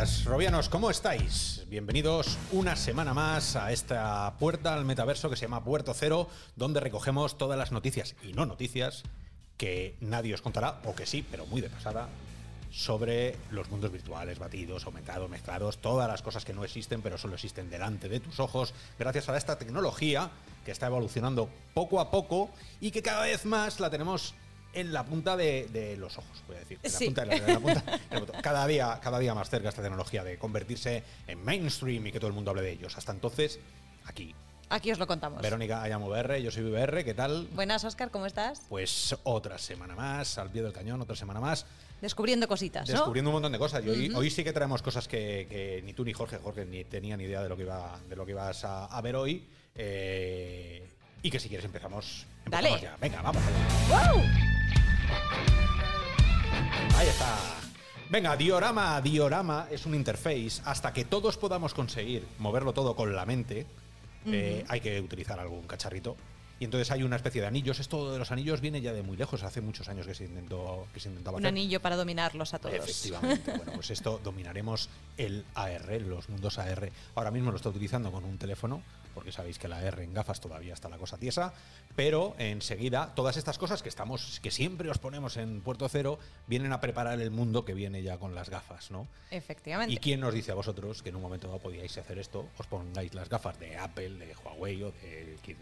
días, Robianos, ¿cómo estáis? Bienvenidos una semana más a esta puerta al metaverso que se llama Puerto Cero, donde recogemos todas las noticias y no noticias que nadie os contará, o que sí, pero muy de pasada, sobre los mundos virtuales, batidos, aumentados, mezclados, todas las cosas que no existen, pero solo existen delante de tus ojos, gracias a esta tecnología que está evolucionando poco a poco y que cada vez más la tenemos en la punta de, de los ojos, voy a decir. En la Sí. punta de la- en punta- cada, día, cada día más cerca esta tecnología de convertirse en mainstream y que todo el mundo hable de ellos. Hasta entonces, aquí. Aquí os lo contamos. Verónica Ayamo VR, yo soy VR, ¿qué tal? Buenas, Oscar, ¿cómo estás? Pues otra semana más, al pie del cañón, otra semana más, Descubriendo cositas, ¿no? descubriendo un montón de cosas. Y hoy, hoy sí que traemos cosas que, que ni tú ni Jorge, Jorge ni tenía ni idea de lo que iba, de lo que ibas a, a ver hoy. Eh, y que si quieres empezamos, empezamos Dale. ya. Venga, vamos. allá. ¡Wow! Ahí está. Venga, diorama, diorama es un interface. Hasta que todos podamos conseguir moverlo todo con la mente, eh, hay que utilizar algún cacharrito. Y entonces hay una especie de anillos. Esto de los anillos viene ya de muy lejos. Hace muchos años que se intentó, que se intentaba Un hacer. anillo para dominarlos a todos. Efectivamente. bueno, pues esto dominaremos el AR, los mundos AR. Ahora mismo lo está utilizando con un teléfono, porque sabéis que la AR en gafas todavía está la cosa tiesa, pero enseguida todas estas cosas que estamos, que siempre os ponemos en Puerto Cero, vienen a preparar el mundo que viene ya con las gafas, ¿no? Efectivamente. ¿Y quién nos dice a vosotros que en un momento dado podíais hacer esto? Os pongáis las gafas de Apple, de Huawei o de quien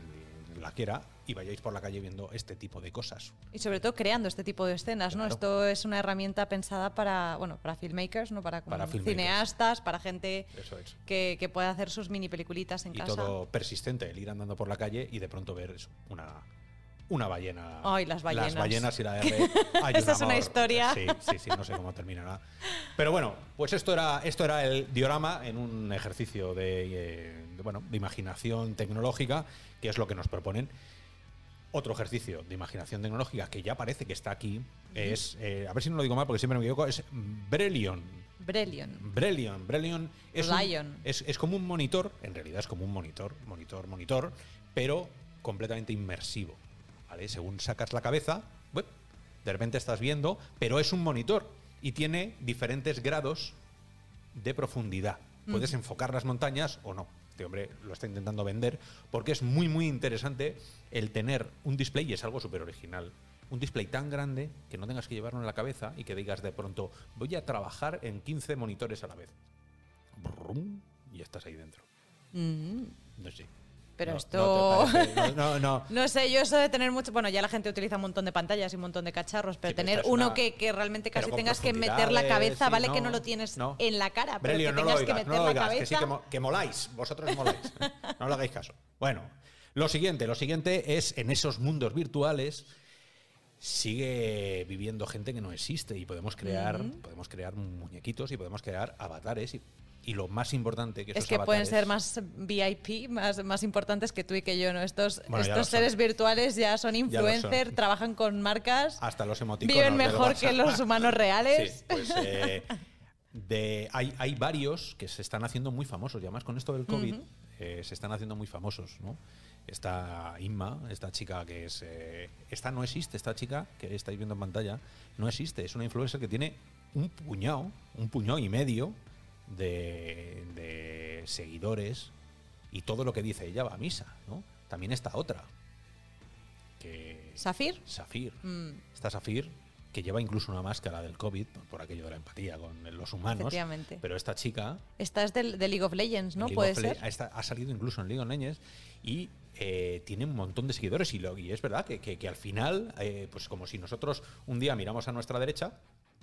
la quiera y vayáis por la calle viendo este tipo de cosas. Y sobre todo creando este tipo de escenas, ¿no? Esto es una herramienta pensada para, bueno, para filmmakers, ¿no? Para, Para cineastas, para gente Eso es. que, que pueda hacer sus mini peliculitas en y casa. todo persistente, el ir andando por la calle y de pronto ver una, una ballena. Ay, las ballenas. Las ballenas y la R. Esa es una historia. Sí, sí, sí, no sé cómo terminará. Pero bueno, pues esto era, esto era el diorama en un ejercicio de, eh, de, bueno, de imaginación tecnológica, que es lo que nos proponen. Otro ejercicio de imaginación tecnológica que ya parece que está aquí es, eh, a ver si no lo digo mal porque siempre me equivoco, es Brelion. Brelion. Brelion. Brelion es, un- es, es como un monitor, en realidad es como un monitor, monitor, monitor, pero completamente inmersivo. ¿Vale? Según sacas la cabeza, de repente estás viendo, pero es un monitor y tiene diferentes grados de profundidad. Puedes enfocar las montañas o no. Este hombre lo está intentando vender porque es muy, muy interesante el tener un display, y es algo súper original, un display tan grande que no tengas que llevarlo en la cabeza y que digas de pronto, voy a trabajar en 15 monitores a la vez. Brum, y estás ahí dentro. Mm. No sé. Pero No- esto- No, no, no, sé, yo eso de tener mucho. Bueno, ya la gente utiliza un montón de pantallas y un montón de cacharros, pero Sí, tener uno una- que, que realmente casi tengas que meter la cabeza, sí, vale que no lo tienes en la cara, pero Brelio, que tengas oigas, que meter la oigas, cabeza. que sí, que, mo- que moláis, vosotros moláis. no le hagáis caso. Bueno, lo siguiente, lo siguiente es en esos mundos virtuales sigue viviendo gente que no existe y podemos crear, podemos crear muñequitos y podemos crear avatares y, y lo más importante que es que pueden ser más VIP, más, más importantes que tú y que yo, ¿no? Estos, Bueno, estos son. seres virtuales ya son Ya lo influencer, son. trabajan con marcas, hasta los emoticonos viven mejor que los humanos reales. Sí, pues eh, de, hay, hay varios que se están haciendo muy famosos y además con esto del COVID eh, se están haciendo muy famosos, ¿no? Esta Inma, esta chica que es... eh, esta no existe, esta chica que estáis viendo en pantalla, no existe. Es una influencer que tiene un puñado, un puñado y medio de, de seguidores y todo lo que dice ella va a misa, ¿no? También está otra, que... ¿Safir? Safir. Mm. Esta Safir, que lleva incluso una máscara del COVID, por aquello de la empatía con los humanos. Pero esta chica. Esta es del, de League of Legends, ¿no? League Puede Le- ser. esta- ha salido incluso en League of Legends y eh, tiene un montón de seguidores. Y, lo- y es verdad que, que- que al final, eh, pues como si nosotros un día miramos a nuestra derecha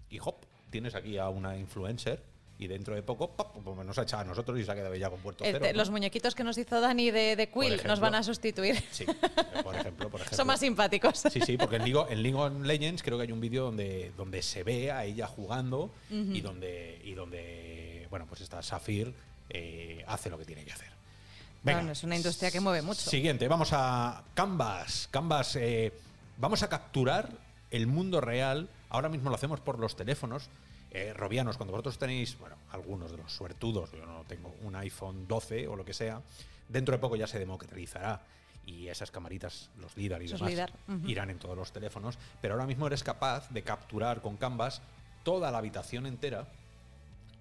y hop, tienes aquí a una influencer. Y dentro de poco, pop, pues nos ha echado a nosotros y se ha quedado ya con puerto El cero. te- ¿no? Los muñequitos que nos hizo Dani de, de Quill ejemplo. nos van a sustituir. Sí, eh, por ejemplo, por ejemplo. Son más simpáticos. Sí, sí, porque en League, en League of Legends creo que hay un vídeo donde, donde se ve a ella jugando y donde y donde bueno pues esta Safir eh, hace lo que tiene que hacer. Bueno, es una industria que mueve mucho. Siguiente, vamos a Canvas. Canvas, eh, vamos a capturar el mundo real. Ahora mismo lo hacemos por los teléfonos. Eh, Robianos, cuando vosotros tenéis, bueno, algunos de los suertudos, yo no tengo un iPhone 12 o lo que sea, dentro de poco ya se democratizará y esas camaritas, los LIDAR y demás, LIDAR, irán en todos los teléfonos. Pero ahora mismo eres capaz de capturar con Canvas toda la habitación entera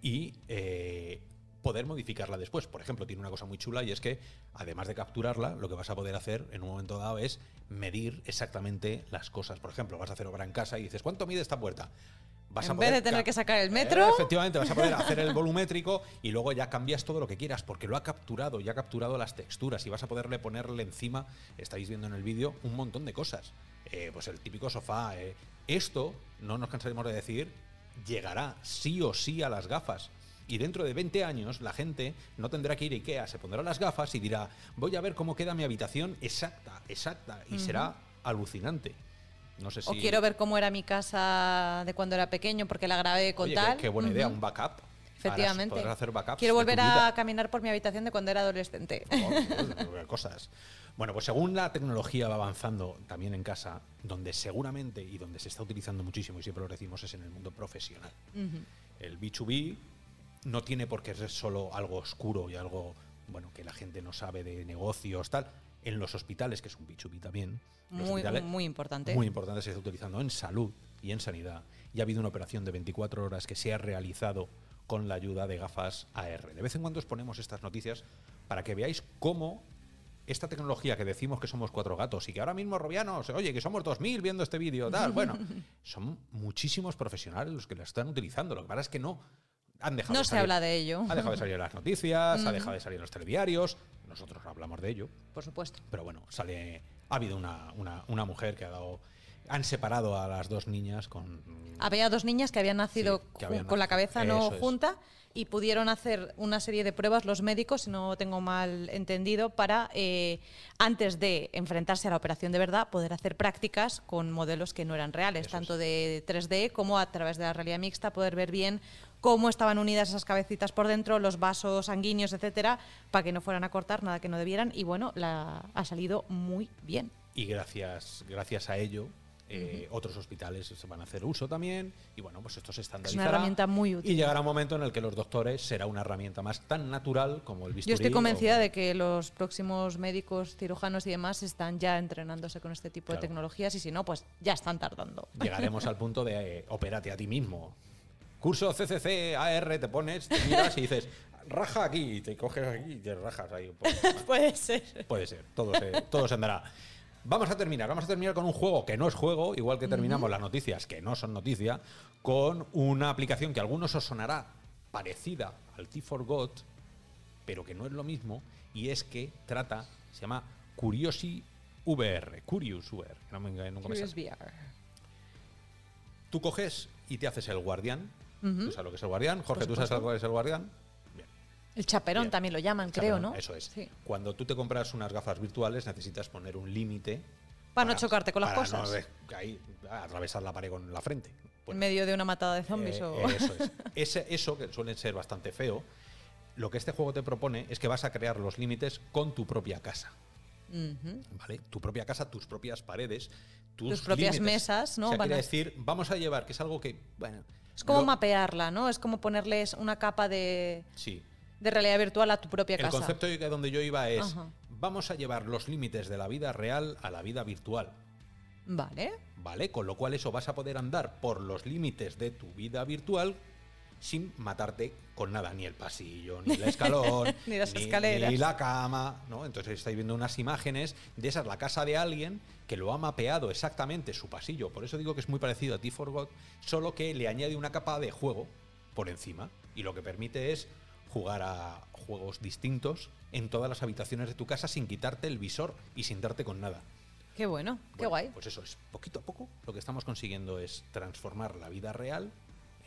y eh, poder modificarla después. Por ejemplo, tiene una cosa muy chula y es que, además de capturarla, lo que vas a poder hacer en un momento dado es medir exactamente las cosas. Por ejemplo, vas a hacer obra en casa y dices, ¿cuánto mide esta puerta? Vas En poder vez de tener que sacar el metro. Eh, efectivamente, vas a poder hacer el volumétrico y luego ya cambias todo lo que quieras porque lo ha capturado, ya ha capturado las texturas y vas a poderle ponerle encima, estáis viendo en el vídeo, un montón de cosas. Eh, pues el típico sofá. eh. Esto, no nos cansaremos de decir, llegará sí o sí a las gafas. Y dentro de 20 años la gente no tendrá que ir a Ikea, se pondrá las gafas y dirá, voy a ver cómo queda mi habitación exacta, exacta. Y será alucinante. No sé si... O quiero ver cómo era mi casa de cuando era pequeño porque la grabé con Oye, tal. qué, qué buena idea, un backup. Efectivamente. Hacer backups Quiero volver a caminar por mi habitación de cuando era adolescente. Oh, cosas. Bueno, pues según la tecnología va avanzando también en casa, donde seguramente y donde se está utilizando muchísimo, y siempre lo decimos, es en el mundo profesional. El B2B no tiene por qué ser solo algo oscuro y algo, bueno, que la gente no sabe de negocios, tal. En los hospitales, que es un B2B también, Muy, muy importante. muy importante se está utilizando en salud y en sanidad. Y ha habido una operación de 24 horas que se ha realizado con la ayuda de gafas AR. De vez en cuando os ponemos estas noticias para que veáis cómo esta tecnología que decimos que somos cuatro gatos y que ahora mismo Robianos, oye, que somos 2.000 viendo este vídeo, tal, bueno, son muchísimos profesionales los que la están utilizando. Lo que pasa es que no han dejado No de se habla de ello. Ha dejado de salir en las noticias, ha dejado de salir en los telediarios. Nosotros hablamos de ello. Por supuesto. Pero bueno, sale. Ha habido una, una, una mujer que ha dado. Han separado a las dos niñas con. Había dos niñas que habían nacido Sí, que con la cabeza no Eso es. junta y pudieron hacer una serie de pruebas los médicos, si no tengo mal entendido, para eh, antes de enfrentarse a la operación de verdad poder hacer prácticas con modelos que no eran reales, Eso tanto de 3D como a través de la realidad mixta, poder ver bien cómo estaban unidas esas cabecitas por dentro, los vasos sanguíneos, etcétera, para que no fueran a cortar nada que no debieran. Y bueno, la, ha salido muy bien. Y gracias, gracias a ello, eh, otros hospitales se van a hacer uso también. Y bueno, pues esto se estandariza. herramienta muy útil. Y llegará un momento en el que los doctores será una herramienta más tan natural como el bisturí. Yo estoy o- convencida de que los próximos médicos, cirujanos y demás están ya entrenándose con este tipo Claro. de tecnologías y si no, pues ya están tardando. Llegaremos al punto de eh, opérate a ti mismo. Curso CCC, AR, te pones, te miras y dices, raja aquí, y te coges aquí y te rajas ahí un poco. Puede ser. Puede ser, todo se, todo se andará. Vamos a terminar, vamos a terminar con un juego que no es juego, igual que terminamos las noticias que no son noticia, con una aplicación que a algunos os sonará parecida al T4Got, pero que no es lo mismo, y es que trata, se llama Curiosi VR, Curious VR, que no me, nunca me Curious sale. VR. Tú coges y te haces el guardián. ¿Tú sabes lo que es el guardián? Jorge, ¿tú sabes lo que es el guardián? Bien. El chaperón Bien. también lo llaman, creo, ¿no? Eso es. Sí. Cuando tú te compras unas gafas virtuales, necesitas poner un límite. Para no chocarte con las cosas. No ahí, atravesar la pared con la frente. En medio de una matada de zombies eh, o... Eso es. Ese- eso, que suele ser bastante feo, lo que este juego te propone es que vas a crear los límites con tu propia casa. ¿Vale? Tu propia casa, tus propias paredes, tus, Tus propias límites. mesas, ¿no? O sea, quiere decir, vamos a llevar, que es algo que, bueno... Es como lo- mapearla, ¿no? Es como ponerles una capa de, Sí, de realidad virtual a tu propia El casa. concepto que donde yo iba es, Ajá. vamos a llevar los límites de la vida real a la vida virtual, Vale. ¿vale? Con lo cual eso vas a poder andar por los límites de tu vida virtual sin matarte con nada, ni el pasillo, ni el escalón, Ni las escaleras. ni la cama, ¿no? Entonces estáis viendo unas imágenes de esa es la casa de alguien que lo ha mapeado exactamente su pasillo. Por eso digo que es muy parecido a T4 God, solo que le añade una capa de juego por encima y lo que permite es jugar a juegos distintos en todas las habitaciones de tu casa sin quitarte el visor y sin darte con nada. Qué bueno, qué Bueno, guay. Pues eso es, poquito a poco lo que estamos consiguiendo es transformar la vida real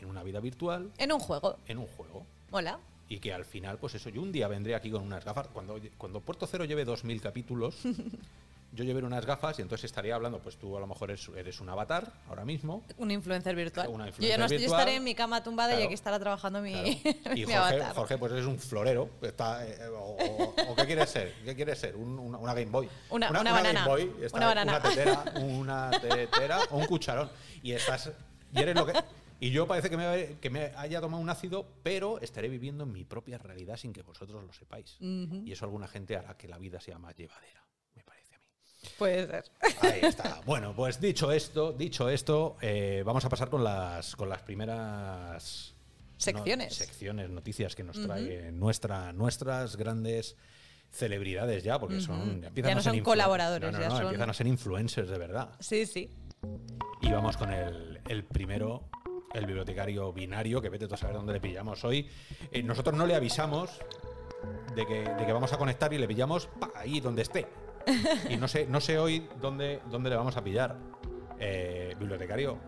en una vida virtual, En un juego. en un juego. Mola. Y que al final, pues eso, yo un día vendré aquí con unas gafas. Cuando, cuando Puerto Cero lleve 2.000 capítulos, yo llevaré unas gafas y entonces estaría hablando, pues tú a lo mejor eres, eres un avatar ahora mismo. Un influencer virtual. Una yo, ya no estoy- yo virtual. estaré en mi cama tumbada y Claro. aquí estará trabajando mi, Claro. mi Y Jorge, avatar. Jorge, pues eres un florero. Está, eh, o, o- o qué quieres ser? ¿Qué quieres ser? Un- una, una Game Boy. Una- una banana. Game Boy, está- Una banana. Una tetera, una tetera o un cucharón. Y estás. Y eres lo que. Y yo parece que me, que me haya tomado un ácido, pero estaré viviendo en mi propia realidad sin que vosotros lo sepáis. Y eso alguna gente hará que la vida sea más llevadera, me parece a mí. Puede ser. Ahí está. Bueno, pues dicho esto, dicho esto, eh, vamos a pasar con las, con las primeras Secciones. secciones, noticias que nos trae nuestra, nuestras grandes celebridades ya, porque son. empiezan Ya no a ser son colaboradores, no, no, ya son- empiezan a ser influencers de verdad. Sí, sí. Y vamos con el, el primero, el bibliotecario binario, que vete tú a saber dónde le pillamos hoy. Eh, nosotros no le avisamos de que, de que vamos a conectar y le pillamos pa, ahí donde esté. Y no sé, no sé hoy dónde, dónde le vamos a pillar. Eh, bibliotecario,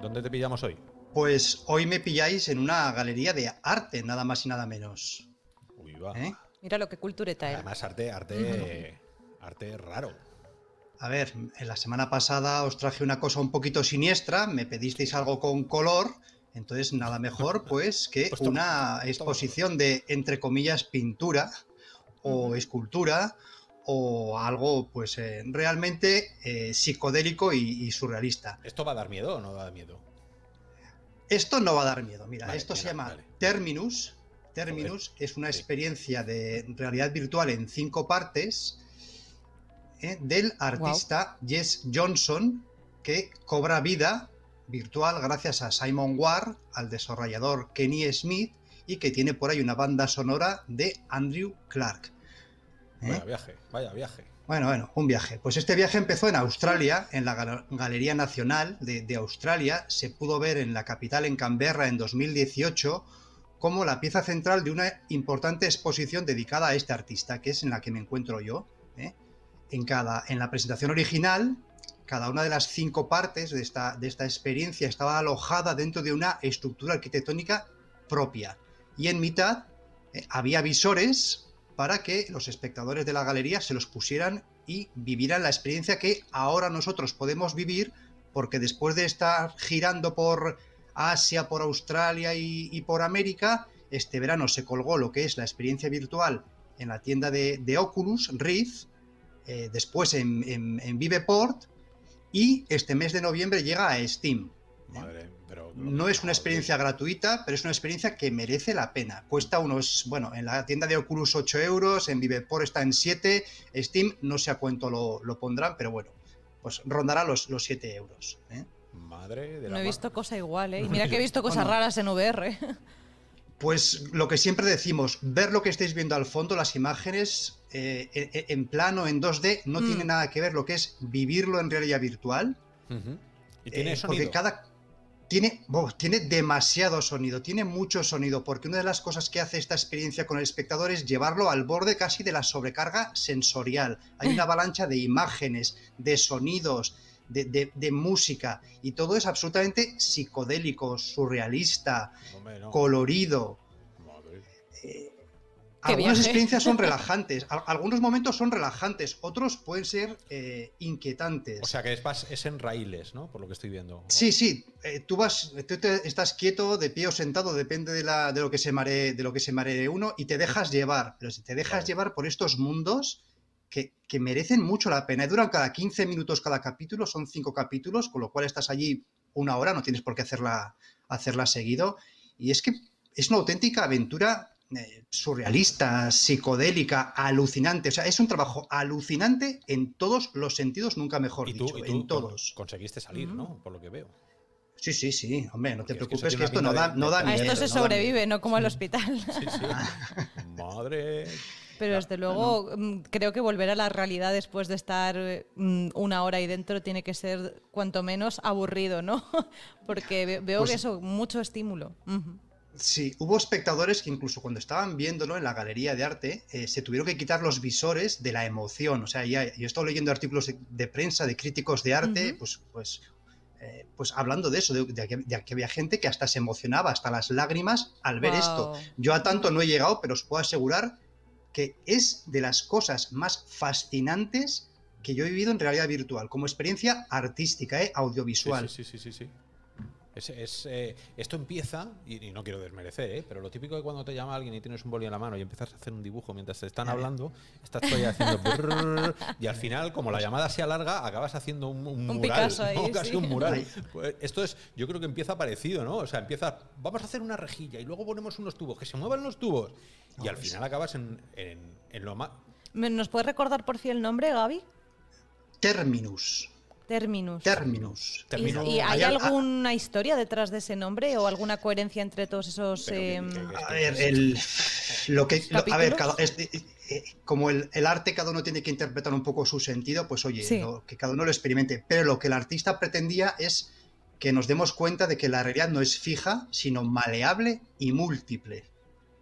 ¿dónde te pillamos hoy? Pues hoy me pilláis en una galería de arte, nada más y nada menos. Uy, va. ¿eh? Mira lo que cultureta él. Además, arte, arte, arte raro. A ver, en la semana pasada os traje una cosa un poquito siniestra, me pedisteis algo con color, entonces nada mejor pues que Pues toma, una toma. exposición de, entre comillas, pintura o escultura o algo pues eh, realmente eh, psicodélico y, y surrealista. ¿Esto va a dar miedo o no va a dar miedo? Esto no va a dar miedo, mira, Vale, esto se llama vale. Terminus. Terminus es una experiencia de realidad virtual en cinco partes eh, del artista Jess Johnson que cobra vida virtual gracias a Simon Ward, al desarrollador Kenny Smith y que tiene por ahí una banda sonora de Andrew Clark. ¿eh? Vaya viaje, vaya viaje. Bueno, bueno, un viaje. Pues este viaje empezó en Australia, en la Gal- Galería Nacional de, de Australia. Se pudo ver en la capital, en Canberra, en 2018, como la pieza central de una importante exposición dedicada a este artista, que es en la que me encuentro yo. ¿eh? En, cada, en la presentación original, cada una de las cinco partes de esta, de esta experiencia estaba alojada dentro de una estructura arquitectónica propia. Y en mitad eh, había visores para que los espectadores de la galería se los pusieran y vivieran la experiencia que ahora nosotros podemos vivir, porque después de estar girando por Asia, por Australia y, por América, este verano se colgó lo que es la experiencia virtual en la tienda de, de Oculus Rift, eh, después en, en- en Viveport y este mes de noviembre llega a Steam. Madre, pero. No es una experiencia gratuita, pero es una experiencia que merece la pena. Cuesta unos, bueno, en la tienda de Oculus 8 euros, en Viveport está en 7, Steam no sé a cuánto lo, lo pondrán, pero bueno, pues rondará los, los 7 euros. ¿eh? Madre de la No he visto cosa igual, ¿eh? Y mira que he visto cosas Bueno. raras en VR. Pues lo que siempre decimos, ver lo que estáis viendo al fondo, las imágenes eh, en, en plano, en 2D, no Mm. tiene nada que ver lo que es vivirlo en realidad virtual. Y tiene Eh, sonido. Porque cada. Tiene, tiene demasiado sonido, tiene mucho sonido, porque una de las cosas que hace esta experiencia con el espectador es llevarlo al borde casi de la sobrecarga sensorial. Hay una avalancha de imágenes, de sonidos, de, de- de música, y todo es absolutamente psicodélico, surrealista, Hombre, no. colorido. Qué Algunas experiencias son relajantes, al- algunos momentos son relajantes, otros pueden ser eh, inquietantes. O sea que es, en raíles, ¿no? Por lo que estoy viendo. Sí, sí, eh, tú vas, tú te- estás quieto, de pie o sentado, depende de, la, de lo que se maree, de lo que se maree uno, y te dejas llevar. Pero si te dejas Vale. llevar por estos mundos que, que merecen mucho la pena, duran cada 15 minutos cada capítulo, son cinco capítulos, con lo cual estás allí una hora, no tienes por qué hacerla, hacerla seguido. Y es que es una auténtica aventura eh, surrealista, psicodélica, alucinante. O sea, es un trabajo alucinante en todos los sentidos, nunca mejor y tú, dicho, y tú en todos. conseguiste salir, ¿no? Por lo que veo. Sí, sí, sí, hombre, no te es que preocupes que, esto no da, de- no da A miedo, esto miedo, se no sobrevive, no como al hospital. Sí, sí. Madre. Pero desde luego mm, creo que volver a la realidad después de estar mm, una hora ahí dentro tiene que ser cuanto menos aburrido, ¿no? Porque ve- veo Pues- que eso, mucho estímulo. Ujú. Sí, hubo espectadores que incluso cuando estaban viéndolo en la galería de arte eh, se tuvieron que quitar los visores de la emoción. O sea, ya, yo he estado leyendo artículos de, de prensa de críticos de arte, Ujú. pues, pues, eh, pues hablando de eso, de, de que, de que había gente que hasta se emocionaba, hasta las lágrimas al ver esto. Guau. Yo a tanto no he llegado, pero os puedo asegurar que es de las cosas más fascinantes que yo he vivido en realidad virtual, como experiencia artística, eh, audiovisual. Sí, sí, sí, sí, sí. Es, es, eh, esto empieza, y, y no quiero desmerecer, ¿eh? pero lo típico de cuando te llama alguien y tienes un boli en la mano y empiezas a hacer un dibujo mientras te están hablando, estás todavía haciendo y al final, como la llamada se alarga, acabas haciendo un, un Un mural, Picasso ahí, ¿no? casi sí. un mural. Pues esto es, yo creo que empieza parecido, ¿no? O sea, empieza, vamos a hacer una rejilla y luego ponemos unos tubos, que se muevan los tubos, y al final acabas en, en, en lo más... ¿Me- ¿Nos puedes recordar por fin el nombre, Gaby? Terminus. Terminus. Terminus. ¿Y, Terminus. y hay Hay al- alguna historia detrás de ese nombre o alguna coherencia entre todos esos... Pero que- que- que- A ver, el, lo que, lo- a ver, cada- es- eh, eh, como el, el arte cada uno tiene que interpretar un poco su sentido, pues oye, Sí. lo- que cada uno lo experimente. Pero lo que el artista pretendía es que nos demos cuenta de que la realidad no es fija, sino maleable y múltiple.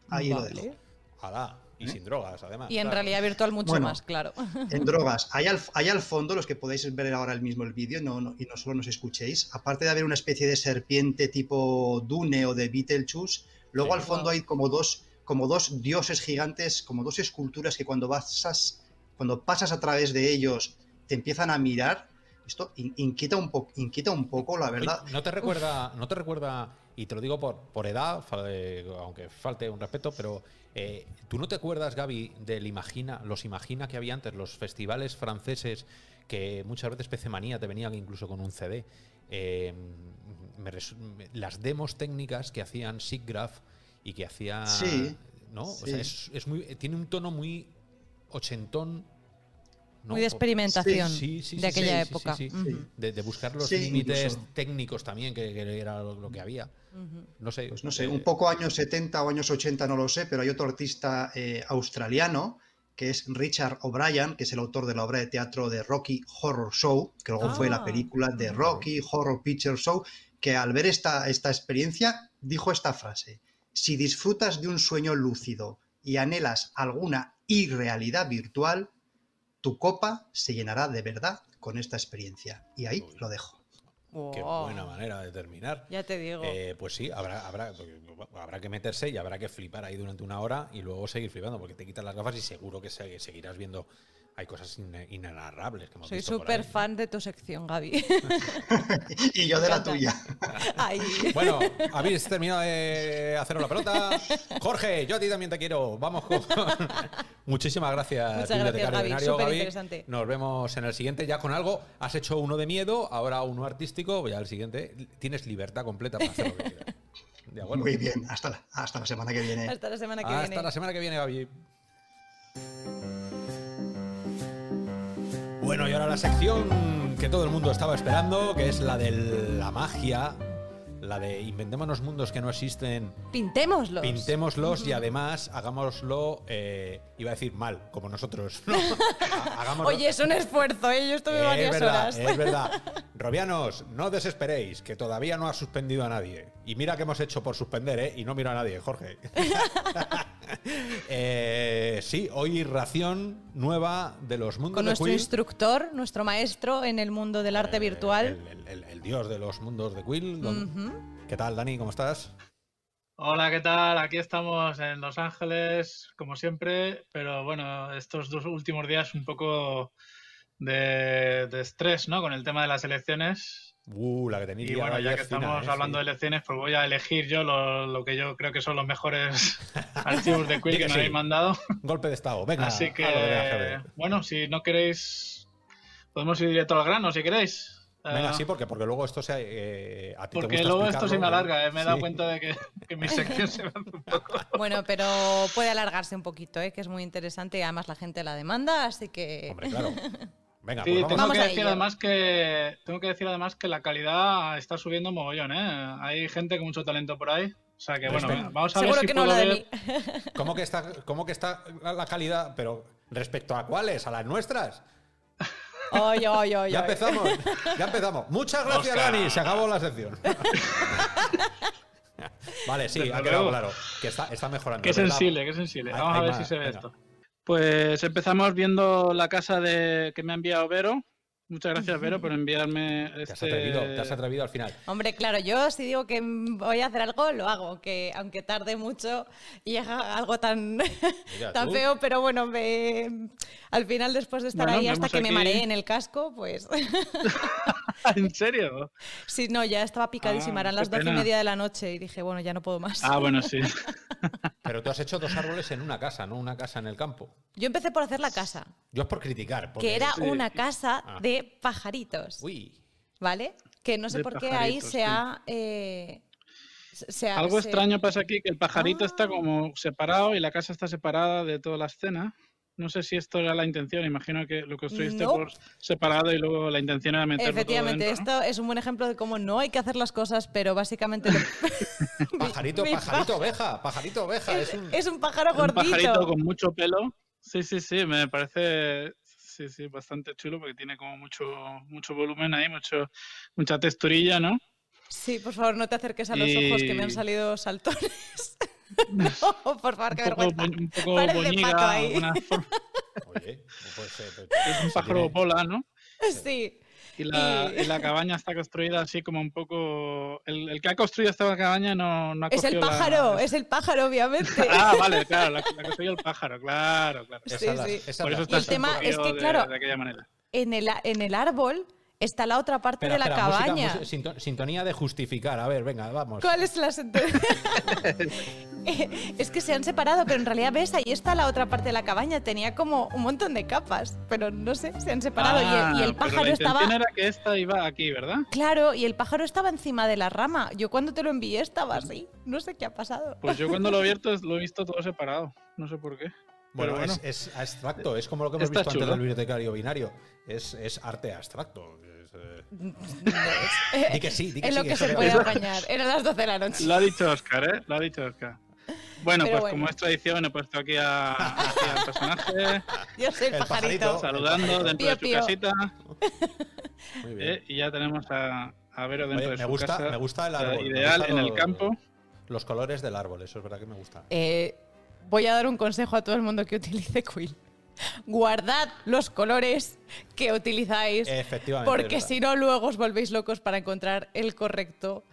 Ahí lo dejo. Ojalá. Y ¿Eh? sin drogas, además. Y en claro. realidad virtual mucho Bueno. más, claro. En drogas, ahí al, ahí al fondo, los que podéis ver ahora el mismo el vídeo no, no- y no solo nos escuchéis, aparte de haber una especie de serpiente tipo Dune o de Beetlejuice, luego Sí. al fondo Wow. hay como dos, como dos dioses gigantes, como dos esculturas que cuando pasas, cuando pasas a través de ellos te empiezan a mirar. Esto in- inquieta un, po- inquieta un poco, la Oye, verdad. ¿No te recuerda, no te recuerda, y te lo digo por, por edad, eh, aunque falte un respeto, pero eh, ¿tú no te acuerdas, Gaby, del Imagina, los Imagina que había antes, los festivales franceses que muchas veces PC Manía te venían incluso con un CD? Eh, me las demos técnicas que hacían SIGGRAPH y que hacía. Sí, ¿No? O sea, es, es muy, tiene un tono muy ochentón. ¿No? Muy de experimentación Sí, sí, sí, de sí, aquella sí, sí, época. Ujú, De, de buscar los Sí, límites incluso. técnicos también, que, que era lo, lo que había. No sé. Pues no sé, eh, un poco años 70 o años 80, no lo sé, pero hay otro artista eh, australiano que es Richard O'Brien, que es el autor de la obra de teatro de Rocky Horror Show, que luego fue la Ah. película de Rocky Horror Picture Show, que al ver esta, esta experiencia dijo esta frase, si disfrutas de un sueño lúcido y anhelas alguna irrealidad virtual, tu copa se llenará de verdad con esta experiencia. Y ahí Uy. lo dejo. Qué buena manera de terminar. Ya te digo. Eh, pues sí, habrá, habrá, habrá que meterse y habrá que flipar ahí durante una hora y luego seguir flipando, porque te quitas las gafas y seguro que se- seguirás viendo. Hay cosas ine- inenarrables que hemos Soy súper fan de tu sección, Gaby. y yo de la tuya. Ay. Bueno, habéis terminado de haceros la pelota. Jorge, yo a ti también te quiero. Vamos con. Muchísimas gracias, Muchas bibliotecario gracias, Gaby. binario, Súper Gaby. interesante. Nos vemos en el siguiente ya con algo. Has hecho uno de miedo, ahora uno artístico. Ya el siguiente. Tienes libertad completa para hacer lo que quieras. De acuerdo. Muy bien, hasta la, hasta la semana que viene. Hasta la semana que Hasta viene. la semana que viene, Gaby. Bueno, y ahora la sección que todo el mundo estaba esperando, que es la de la magia, la de inventémonos mundos que no existen, Pintémoslos. pintémoslos y además hagámoslo, eh, iba a decir mal, como nosotros. ¿no? Ha- Hagámoslo. Oye, es un esfuerzo, ¿eh? Yo estuve es varias verdad, horas. es verdad. Robianos, no desesperéis, que todavía no ha suspendido a nadie. Y mira que hemos hecho por suspender, ¿eh? Y no miro a nadie, Jorge. Eh, sí, hoy ración nueva de los mundos Con de nuestro Quill. instructor, nuestro maestro en el mundo del arte Eh, virtual. El, el- el- el dios de los mundos de Quill. Don-. ¿Qué tal, Dani? ¿Cómo estás? Hola, ¿qué tal? Aquí estamos en Los Ángeles, como siempre, pero bueno, estos dos últimos días un poco de, de estrés, ¿no? Con el tema de las elecciones. Uh, la que tenéis Y bueno, ya que fina, estamos ¿eh? hablando Sí. de elecciones, pues voy a elegir yo lo, lo que yo creo que son los mejores archivos de Quill que que nos sí. habéis mandado. Golpe de estado. Venga, Así que bueno, si no queréis, podemos ir directo al grano, si queréis. Venga, Eh, sí, porque, porque luego esto se, eh, a ti te porque gusta luego esto se me alarga, eh, me he dado Sí. cuenta de que, que mi sección se me hace un poco. Bueno, pero puede alargarse un poquito, ¿eh? que es muy interesante y además la gente la demanda, así que... Hombre, claro. Venga, Sí, pues tengo vamos. Vamos que a decir ello. además que tengo que decir además que la calidad está subiendo mogollón, ¿eh? Hay gente con mucho talento por ahí. O sea que bueno, venga, vamos a ver Seguro si que no puedo ver- mí. ¿Cómo que está, cómo que está la la calidad? Pero respecto a cuáles, a las nuestras. Ay, ay, ay, Ya empezamos, ya empezamos. Muchas gracias, Oscar. Dani. Se acabó la sección. vale, sí, Desde ha quedado luego. claro. Que está, está mejorando. Qué sensible, qué sensible. Vamos hay a ver más, si se ve venga. esto. Pues empezamos viendo la casa de que me ha enviado Vero. Muchas gracias, Vero, por enviarme Te has este... atrevido, te has atrevido al final. Hombre, claro, yo si digo que voy a hacer algo, lo hago, que aunque tarde mucho y haga algo tan, Mira tan feo, pero bueno, me- al final después de estar Bueno, ahí hasta que me mareé en el casco, pues ¿En serio? sí, no, ya estaba picadísima, Ah, eran las doce y media de la noche y dije, bueno, ya no puedo más. Ah, bueno, sí. Pero tú has hecho dos árboles en una casa, no una casa en el campo. Yo empecé por hacer la casa, Yo es por criticar. porque- que era Sí. una casa Ah. De pajaritos, Uy, ¿vale? Que no sé De por qué ahí se ha... eh, se- ha- Algo se- extraño pasa aquí, que el pajarito Ah. está como separado y la casa está separada de toda la escena. No sé si esto era la intención, imagino que lo construiste No. por separado y luego la intención era meterlo todo Efectivamente, dentro, ¿no? esto es un buen ejemplo de cómo no hay que hacer las cosas, pero básicamente lo- Pajarito, mi pajarito, oveja, pajarito, oveja. es, Es un... es un pájaro Un gordito. pajarito con mucho pelo. Sí, sí, sí, me parece sí, sí, bastante chulo porque tiene como mucho, mucho volumen ahí, mucho, mucha texturilla, ¿no? Sí, por favor, no te acerques a los ojos que me han salido saltones. no, por favor, poco, vergüenza. un poco boñiga, ahí. forma. Oye, no puede ser, pero- es un pájaro bola, ¿no? Sí. Y la, Y- y la cabaña está construida así como un poco... El, el que ha construido esta cabaña no, no ha Es el la- pájaro, es el pájaro, obviamente. Ah, vale, claro, la, ha construido el pájaro, claro, claro. Sí, sí. esa Por eso Y el está tema es que, claro, de, aquella manera. En, el, a- en el árbol está la otra parte Espera, de la espera, cabaña. música, sintonía de justificar. A ver, venga, vamos. ¿Cuál es la sentencia? Eh, es que se han separado, pero en realidad ves, ahí está la otra parte de la cabaña. Tenía como un montón de capas, pero no sé, se han separado. y el- y, Ah, pero pájaro la estaba. era que esta iba aquí, ¿verdad? Claro, y el pájaro estaba encima de la rama. Yo cuando te lo envié estaba así. No sé qué ha pasado. Pues yo cuando lo he abierto lo he visto todo separado. No sé por qué. Bueno, bueno. Es, es abstracto, es como lo que hemos Está visto antes chulo. del bibliotecario binario. Es, es arte abstracto. Es, eh, No es- Di que sí, di que es sí, lo que se puede apañar. Eran las 12 de la noche. Lo ha dicho Oscar, ¿eh? Lo ha dicho Oscar. Bueno, Pero pues bueno. como es tradición, he puesto aquí, a, aquí al personaje Yo soy el, El pajarito. pajarito. saludando dentro Pío, de su pío. casita. Muy bien. ¿eh? Y ya tenemos a, a Vero dentro Oye, de me su gusta, casa. me gusta el eh, árbol. me ideal en el los- campo. Los colores del árbol, eso es verdad que me gusta. Eh, voy a dar un consejo a todo el mundo que utilice Quill. Guardad los colores que utilizáis, Efectivamente. porque si no, luego os volvéis locos para encontrar el correcto.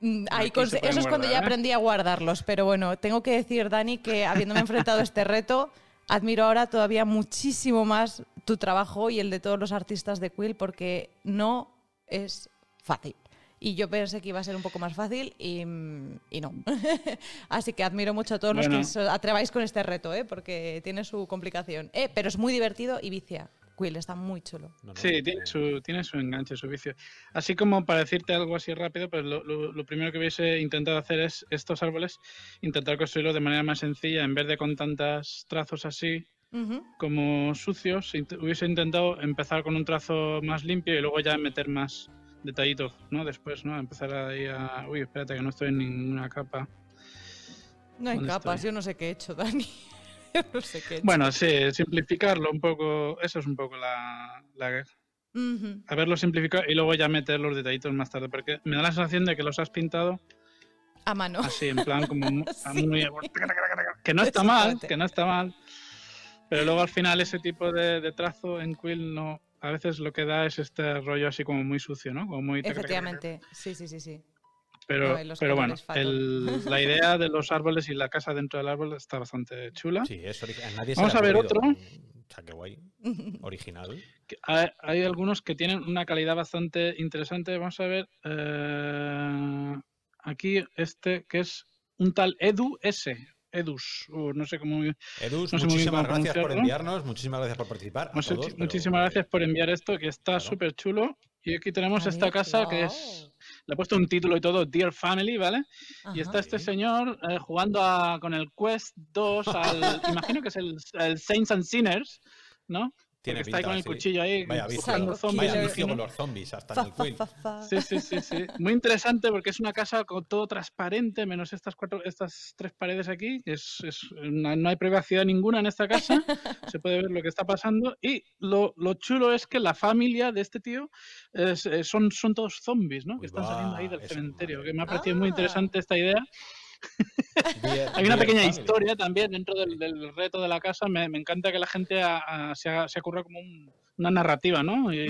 Mm, Eso es cuando ya aprendí a guardarlos, pero bueno, tengo que decir, Dani, que habiéndome enfrentado a este reto, admiro ahora todavía muchísimo más tu trabajo y el de todos los artistas de Quill, porque no es fácil. Y yo pensé que iba a ser un poco más fácil y, y no. Así que admiro mucho a todos los que os atreváis con este reto, ¿eh? porque tiene su complicación. Eh, pero es muy divertido y vicia. Quill está muy chulo. No, no, Sí, no, tiene no. su, tiene su enganche, su vicio. Así como para decirte algo así rápido, pues lo, lo- lo primero que hubiese intentado hacer es estos árboles, intentar construirlos de manera más sencilla, en vez de con tantos trazos así como sucios, hubiese intentado empezar con un trazo más limpio y luego ya meter más detallitos, ¿no? Después, ¿no? Empezar ahí a... Uy, espérate que no estoy en ninguna capa. No hay ¿Dónde capas, estoy? yo no sé qué he hecho, Dani. yo no sé qué he hecho. Bueno, sí, simplificarlo un poco, eso es un poco la, la Ujú. haberlo simplificado y luego ya meter los detallitos más tarde, porque me da la sensación de que los has pintado A mano. así, en plan como mu- Sí. muy... Que no está mal, que no está mal, pero luego al final ese tipo de, de trazo en Quill no... A veces lo que da es este rollo así como muy sucio, ¿no? Como muy... Efectivamente, sí, sí, sí, sí. Pero, No, pero bueno, el- la idea de los árboles y la casa dentro del árbol está bastante chula. Sí, es original. Nadie Vamos a ver otro. O sea, qué guay. Original. Que Hay, hay algunos que tienen una calidad bastante interesante. Vamos a ver. eh, aquí este que es un tal Edu S. Edus, o no sé cómo. Edus, No sé muchísimas cómo gracias por enviarnos, muchísimas gracias por participar. a Muchi- todos, pero- muchísimas gracias por enviar esto, que está Claro. súper chulo. Y aquí tenemos esta casa que es. Le he puesto un título y todo, Dear Family, ¿vale? Y está este Sí. señor eh, jugando a- con el Quest 2 al. imagino que es el, el Saints and Sinners, ¿no? Tiene Porque está ahí pinta, con el sí. cuchillo ahí. Vaya vicio, zombies, vaya vicio con los zombies, hasta en Fa, el fa, Quill. fa, fa. Sí, sí, sí, sí. Muy interesante porque es una casa con todo transparente, menos estas cuatro, estas tres paredes aquí. Es, es una- no hay privacidad ninguna en esta casa. Se puede ver lo que está pasando. Y lo, lo chulo es que la familia de este tío es- eh, son, son todos zombies, ¿no? Uy, que están saliendo ahí del cementerio. madre Que me ha parecido muy Ah. interesante esta idea. Hay una pequeña historia también dentro del, del reto de la casa. Me, me encanta que la gente se, ha, se ocurra como un- una narrativa, ¿no? Y.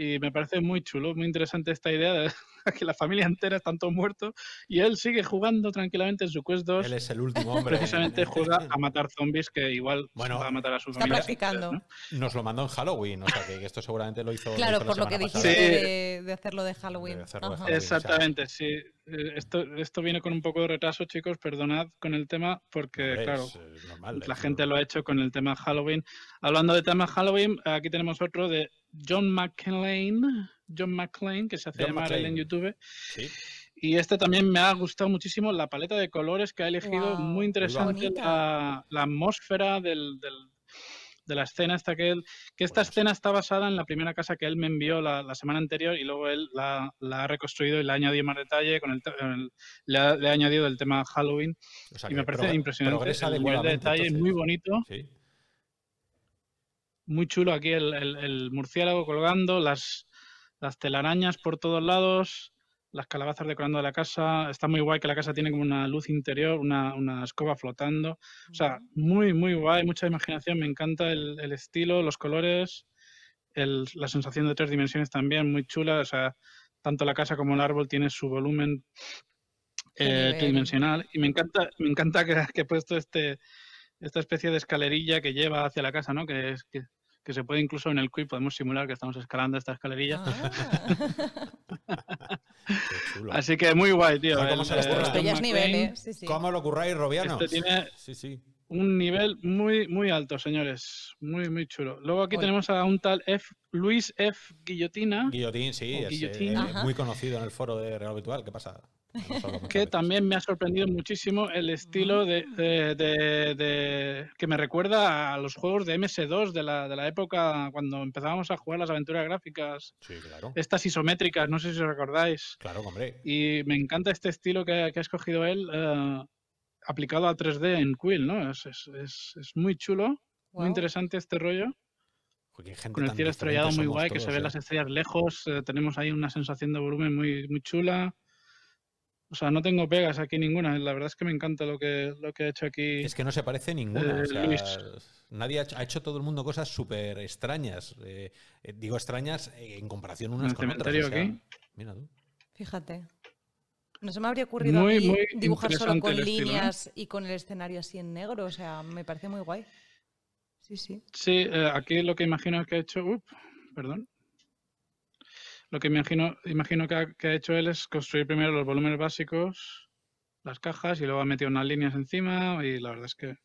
y me parece muy chulo, muy interesante esta idea de que la familia entera están todos muertos y él sigue jugando tranquilamente en su Quest 2. Él es el último hombre. Precisamente en- juega a matar zombies que igual Bueno, va a matar a su Está familia. practicando. ¿no? Nos lo mandó en Halloween, o sea que esto seguramente lo hizo. Claro, hizo la por lo que dijiste de, de hacerlo de Halloween. De hacerlo de. Halloween. Exactamente, sí. Eh, Esto, esto viene con un poco de retraso, chicos, perdonad con el tema, porque Hombre, claro, es, eh, normal, la es gente normal. lo ha hecho con el tema Halloween. Hablando de tema Halloween, aquí tenemos otro de John McClane, John McClane, que se hace John llamar él en. YouTube. Sí. Y este también me ha gustado muchísimo la paleta de colores que ha elegido. Muy interesante la, la atmósfera del, del- de la escena esta que él, que esta escena está basada en la primera casa que él me envió la, la semana anterior y luego él la, la, ha reconstruido y le ha añadido más detalle, con el, el le, ha, le, ha, añadido el tema Halloween o sea, y me parece impresionante el nivel de detalle, entonces, muy bonito. ¿sí? Muy chulo aquí el, el, el, murciélago colgando, las, las telarañas por todos lados, las calabazas decorando la casa. Está muy guay que la casa tiene como una luz interior, una, una escoba flotando. O sea, muy, muy guay, mucha imaginación. Me encanta el, el estilo, los colores, el, la sensación de tres dimensiones también, muy chula. O sea, tanto la casa como el árbol tiene su volumen eh, tridimensional. Y me encanta, me encanta que, que he puesto este, esta especie de escalerilla que lleva hacia la casa, ¿no? Que es que que se puede incluso en el quiz podemos simular que estamos escalando esta escalerilla. Ah. Así que muy guay, tío. ¿Cómo, se el, niveles, sí, sí. ¿Cómo lo curráis, Robiano? Este tiene sí, sí. un nivel muy, muy alto, señores. Muy, muy chulo. Luego aquí Oye. tenemos a un tal F, Luis F. Guillotina. Guillotín, sí, es Guillotín. Eh, muy conocido en el foro de Real Virtual. ¿Qué pasa? Que también me ha sorprendido muchísimo el estilo de, de, de, de, que me recuerda a los juegos de MS2 de la, de la época cuando empezábamos a jugar las aventuras gráficas. Sí, claro. Estas isométricas, no sé si os recordáis. Claro, hombre. Y me encanta este estilo que, que ha escogido él uh, aplicado a 3D en Quill, ¿no? Es, es, es, es muy chulo, wow. muy interesante este rollo. Con el cielo estrellado muy guay, todos, que se ven eh. las estrellas lejos, eh, tenemos ahí una sensación de volumen muy, muy chula. O sea, no tengo pegas aquí ninguna. La verdad es que me encanta lo que, lo que ha hecho aquí. Es que no se parece ninguna. Eh, o sea, nadie ha hecho, ha hecho, todo el mundo cosas súper extrañas. Eh, eh, digo extrañas en comparación unas con otras. O sea, aquí? Mira tú. Fíjate. No se me habría ocurrido muy, a mí muy dibujar solo con estilo, líneas ¿eh? y con el escenario así en negro. O sea, me parece muy guay. Sí, sí. Sí, eh, aquí lo que imagino que ha hecho. Up, perdón. Lo que imagino, imagino que ha, que ha, hecho él es construir primero los volúmenes básicos, las cajas, y luego ha metido unas líneas encima. Y la verdad es que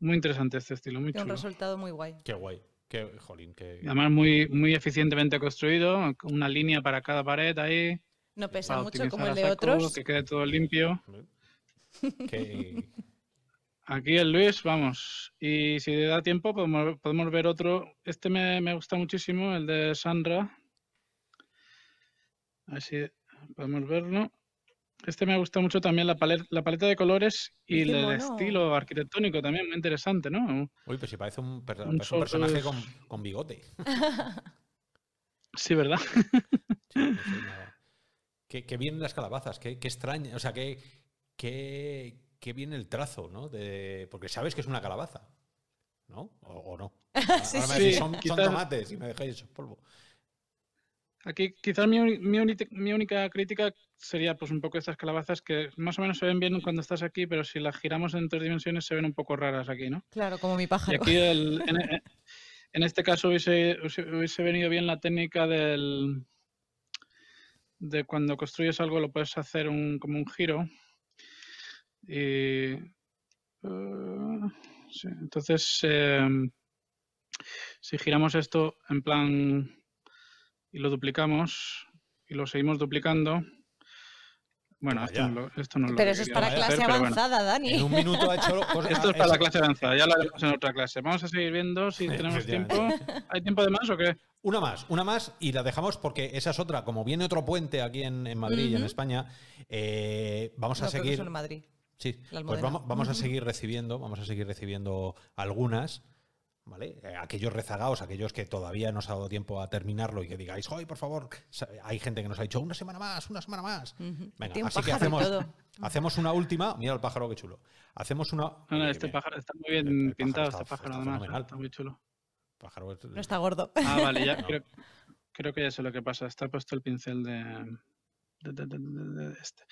muy interesante este estilo, muy Tiene chulo. un resultado muy guay. Qué guay. Qué, jolín, qué... Además, muy, muy eficientemente construido, una línea para cada pared ahí. No pesa mucho como el de otros. Que quede todo limpio. Qué... Aquí el Luis, vamos. Y si da tiempo, podemos, podemos ver otro. Este me, me gusta muchísimo, el de Sandra. A ver si podemos verlo. Este me gusta mucho también la paleta, la paleta de colores y el mono. estilo arquitectónico también, muy interesante, ¿no? Uy, pues si parece un, per un, parece un personaje con, con, bigote. sí, ¿verdad? sí, no sé, qué, qué, bien las calabazas, qué, qué extraña, o sea, qué, qué, qué bien el trazo, ¿no? De, porque sabes que es una calabaza, ¿no? O, o no. sí, Ahora me sí. decís, son, son tomates y me dejáis polvo. Aquí quizás mi, mi, mi, única crítica sería pues un poco estas calabazas que más o menos se ven bien cuando estás aquí, pero si las giramos en tres dimensiones se ven un poco raras aquí, ¿no? Claro, como mi pájaro. Y aquí el, en, en, este caso hubiese, hubiese venido bien la técnica del de cuando construyes algo lo puedes hacer un, como un giro y uh, sí, entonces eh, si giramos esto en plan y lo duplicamos y lo seguimos duplicando. Bueno, esto no, lo, esto no, Pero eso es para clase hacer, avanzada, bueno. Dani. En un minuto ha hecho. Cosas, esto es para la clase avanzada, ya lo haremos en otra clase. Vamos a seguir viendo si tenemos tiempo. ¿Hay tiempo de más o qué? Una más, una más y la dejamos porque esa es otra. Como viene otro puente aquí en, en Madrid uh -huh. y en España, eh, vamos no, a seguir. En Madrid. Sí, pues vamos, vamos uh -huh. a seguir recibiendo, vamos a seguir recibiendo algunas. ¿Vale? Eh, aquellos rezagados, aquellos que todavía no os ha dado tiempo a terminarlo y que digáis, ¡ay, por favor! Hay gente que nos ha dicho, una semana más, una semana más. Uh -huh. Venga, así que hacemos, hacemos una última. Mira el pájaro, qué chulo. Hacemos una. No, no, este pájaro está muy bien el, el pintado, está, este pájaro, está además. Fenomenal. Está muy chulo. Pájaro es... No está gordo. Ah, vale, ya no. creo, creo, que ya sé lo que pasa. Está puesto el pincel de. De, de, de, de, este.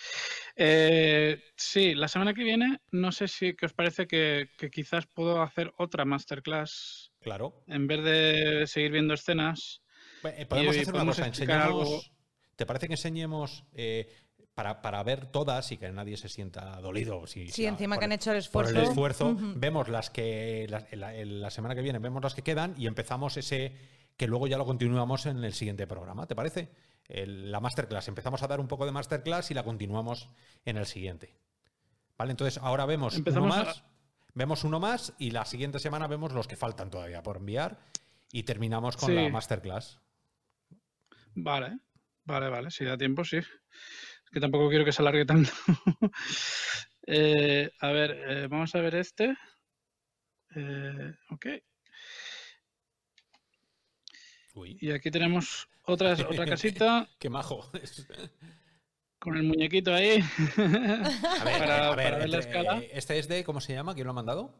Eh, sí, la semana que viene, no sé si que os parece que, que, quizás puedo hacer otra masterclass. Claro. En vez de seguir viendo escenas. Eh, podemos y, hacer podemos una cosa, enseñamos. Algo... ¿Te parece que enseñemos eh, para, para, ver todas y que nadie se sienta dolido? Si, sí, si encima por, que han hecho el esfuerzo. Por el esfuerzo, uh -huh. vemos las que. La, la, la semana que viene vemos las que quedan y empezamos ese que luego ya lo continuamos en el siguiente programa. ¿Te parece? El, la masterclass. Empezamos a dar un poco de masterclass y la continuamos en el siguiente. ¿Vale? Entonces ahora vemos Empezamos uno más. A... vemos uno más y la siguiente semana vemos los que faltan todavía por enviar y terminamos con Sí. la masterclass. Vale, vale, vale. Si da tiempo, sí. Es que tampoco quiero que se alargue tanto. Eh, a ver, eh, vamos a ver este. Eh, ok. Uy, Y aquí tenemos otra, otra casita qué majo. Con el muñequito ahí. A ver, Para- a ver, para ver la entre- escala. este es de, ¿cómo se llama? ¿Quién lo ha mandado?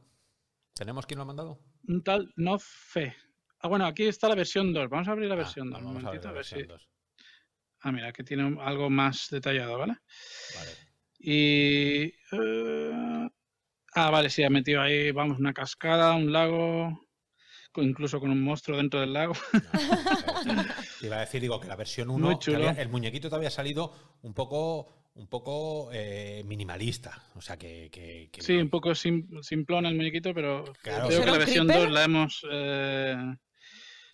¿Tenemos quién lo ha mandado? Un tal No Fe. Ah, bueno, aquí está la versión 2. Vamos a abrir la Ah, versión 2. un vamos a ver a si. Ah, mira, aquí tiene algo más detallado, ¿vale? Vale. Y. eh, Ah, vale, sí, ha metido ahí, vamos, una cascada, un lago, incluso con un monstruo dentro del lago. No, te iba a decir, digo, que la versión 1, Muy chulo. el muñequito te había salido un poco, un poco eh, minimalista. O sea, que... que- que- Sí, un poco sim- simplón el muñequito, pero Claro, sí. que la ¿Era un versión creeper? 2 la hemos. eh,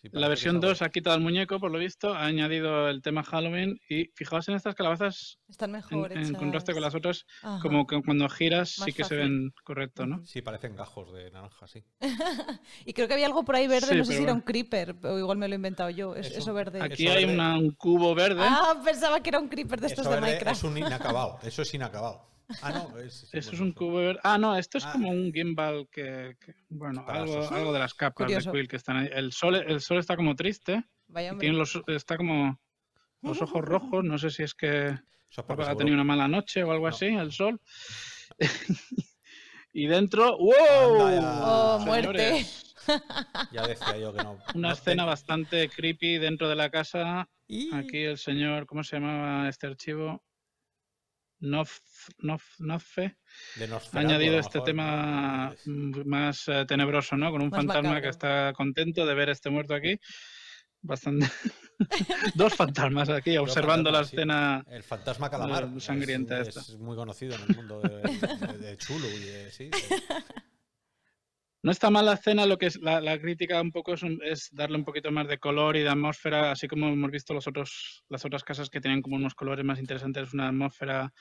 sí, la versión está 2 ha quitado el muñeco, por lo visto, ha añadido el tema Halloween y fijaos en estas calabazas Están en, mejor en contraste con las otras, Ajá. como que cuando giras sí que se ven correcto, ¿no? Sí, parecen gajos de naranja, sí. Y creo que había algo por ahí verde, Sí, no sé si era un creeper, o igual me lo he inventado yo, es- Eso- eso, verde. Aquí Eso hay verde. una- un cubo verde. Ah, pensaba que era un creeper de estos Eso de Minecraft. es un inacabado. Eso es inacabado. Ah, no, es, sí, Eso es bueno, un cubo verde. Ah, no, esto es Ah. como un gimbal que, que- bueno, algo, de las capas Curioso. de Quill que están ahí. El sol, el sol está como triste. Vaya tiene los, está como los ojos rojos. No sé si es que ha tenido una mala noche o algo No. así, el sol. y dentro, ¡wow! Oh, muerte. Ya decía yo que no. Una no escena te- bastante creepy dentro de la casa. Y- Aquí el señor, ¿cómo se llamaba este archivo? Nof, Nof, Noffe. ha añadido este mejor, tema ¿no? Es- mm, más eh, tenebroso, ¿no? Con un Más fantasma macabro. que está contento de ver este muerto aquí. Bastante. Dos fantasmas aquí observando la sí. escena. El fantasma calamar. Eh, sangrienta es, esta. es muy conocido en el mundo de, de- de Chulu y de, sí, de- No está mal la escena, lo que es la, la crítica un poco es, un- es darle un poquito más de color y de atmósfera, así como hemos visto los otros, las otras casas que tienen como unos colores más interesantes, una atmósfera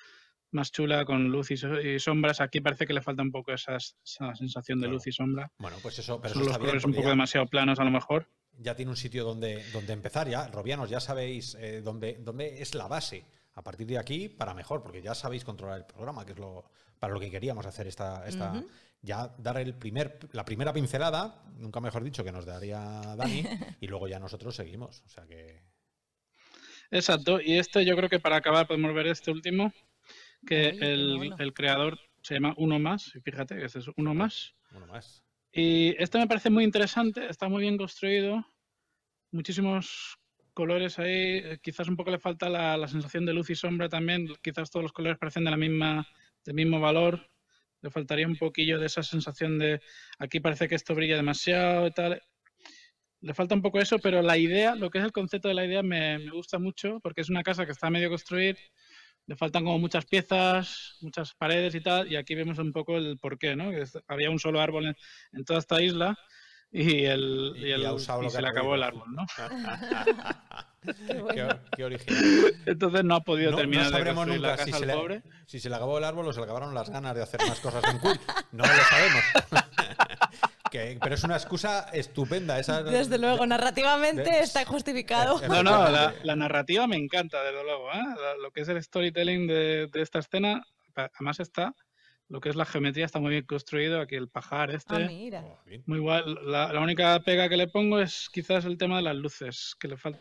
más chula con luz y, so- y sombras. Aquí parece que le falta un poco esas- esa sensación de Claro. luz y sombra. Bueno, pues eso, pero Son eso los está bien. colores un poco ya- demasiado planos a lo mejor. ya tiene un sitio donde, donde empezar, ya, Robianos, ya sabéis eh, dónde, dónde es la base. A partir de aquí, para mejor, porque ya sabéis controlar el programa, que es lo para lo que queríamos hacer esta, esta ya dar el primer, la primera pincelada, nunca mejor dicho, que nos daría Dani, y luego ya nosotros seguimos. O sea que. Exacto, y este yo creo que para acabar podemos ver este último, que Oye, el, el creador se llama Uno Más, y fíjate que este es Uno Más. Uno más. Y este me parece muy interesante, está muy bien construido, muchísimos colores ahí, eh, quizás un poco le falta la, la sensación de luz y sombra también, quizás todos los colores parecen de la misma, del mismo valor, le faltaría un poquillo de esa sensación de aquí parece que esto brilla demasiado y tal. Le falta un poco eso, pero la idea, lo que es el concepto de la idea me, me gusta mucho porque es una casa que está medio construir, le faltan como muchas piezas, muchas paredes y tal, y aquí vemos un poco el porqué, ¿no? Había un solo árbol en toda esta isla y, el, Y- y, y el- ha usado y lo que se le acabó el árbol, ¿no? Qué qué, bueno. qué original. Entonces no ha podido No, terminar no de sabremos nunca la si casa se, al le, pobre. si se le acabó el árbol o se le acabaron las ganas de hacer más cosas en Quill. No lo sabemos. Que- pero es una excusa estupenda. Esa, Desde luego, narrativamente de- está justificado. No, no, la, la narrativa me encanta, desde luego. ¿eh? Lo que es el storytelling de, de esta escena, además está, lo que es la geometría está muy bien construido. Aquí el pajar este, Ah, mira. Oh, muy guay. La, la única pega que le pongo es quizás el tema de las luces, que le falta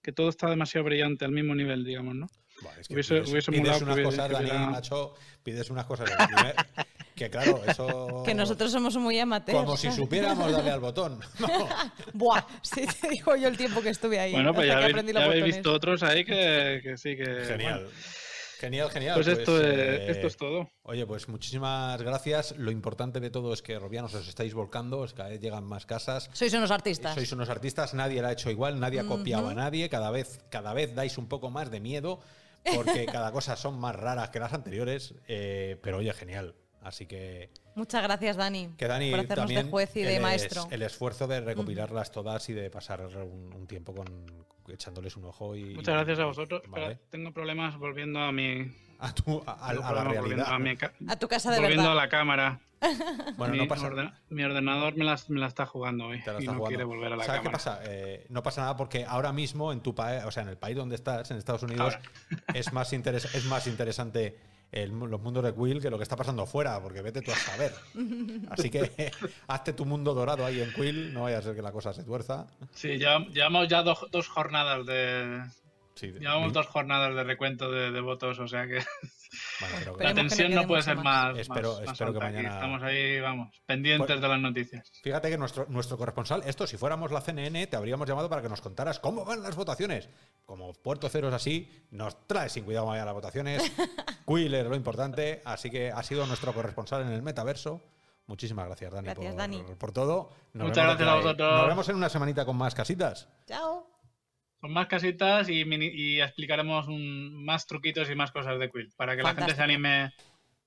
que todo está demasiado brillante al mismo nivel, digamos, ¿no? Buah, es que Hubiese- pides, hubiese pides unas cosas, Dani, macho, pides unas cosas. primer- que claro, eso. Que nosotros somos muy amateurs. Como si supiéramos darle al botón. No. Buah, sí te digo yo el tiempo que estuve ahí. Bueno, pues ya que habéis, ya habéis visto otros ahí que, que sí, que... Genial. bueno, Genial, genial. pues esto, es, eh, esto es todo. Oye, pues muchísimas gracias. Lo importante de todo es que Robianos os estáis volcando, es que cada vez llegan más casas. Sois unos artistas. Sois unos artistas, nadie lo ha hecho igual, nadie ha copiado a nadie, cada vez, cada vez dais un poco más de miedo, porque cada cosa son más raras que las anteriores, eh, pero oye, genial. Así que, Muchas gracias, Dani, que Dani por hacernos también de juez y de el es- maestro. el esfuerzo de recopilarlas todas y de pasar un, un tiempo con echándoles un ojo y Muchas gracias a vosotros. Vale. Espera, tengo problemas volviendo a mi, a, tu- a- a- tengo a la volviendo realidad. a mi ca- A tu casa de volviendo verdad. a la cámara. Bueno, mi, no pasa orden- mi ordenador me la, me la está jugando hoy Te la y estás no jugando. quiere volver a la ¿Sabes cámara. qué pasa? Eh, no pasa nada porque ahora mismo en tu país, o sea, en el país donde estás, en Estados Unidos, es más, interes- es más interesante el los mundos de Quill que lo que está pasando fuera, porque vete tú a saber. Así que hazte tu mundo dorado ahí en Quill, no vaya a ser que la cosa se tuerza. Sí, ya, llevamos ya dos, dos jornadas de. Sí, Llevamos dos jornadas de recuento de, de votos, o sea que bueno, pero Esperemos la tensión no puede ser más. más. Espero- más- más espero que aquí. mañana- Estamos ahí, vamos, pendientes Pues- de las noticias. Fíjate que nuestro, nuestro corresponsal, esto, si fuéramos la CNN, te habríamos llamado para que nos contaras cómo van las votaciones. Como Puerto Cero es así, nos trae sin cuidado vaya las votaciones. Quill es lo importante, así que ha sido nuestro corresponsal en el metaverso. Muchísimas gracias, Dani, Gracias, por, Dani. por todo. Nos Muchas vemos gracias a de- vosotros. Nos vemos en una semanita con más casitas. Chao. Con más casitas y, mini- y explicaremos un- más truquitos y más cosas de Quill para que la gente se anime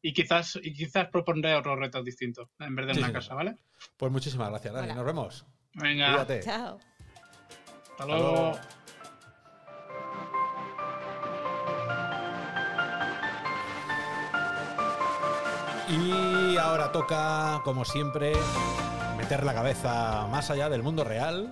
y quizás, y quizás propondré otros retos distintos en vez de Sí, una casa, ¿vale? Pues muchísimas gracias, Dani. Hola. Nos vemos. Venga, Cuídate. Chao. hasta luego. Y ahora toca, como siempre, meter la cabeza más allá del mundo real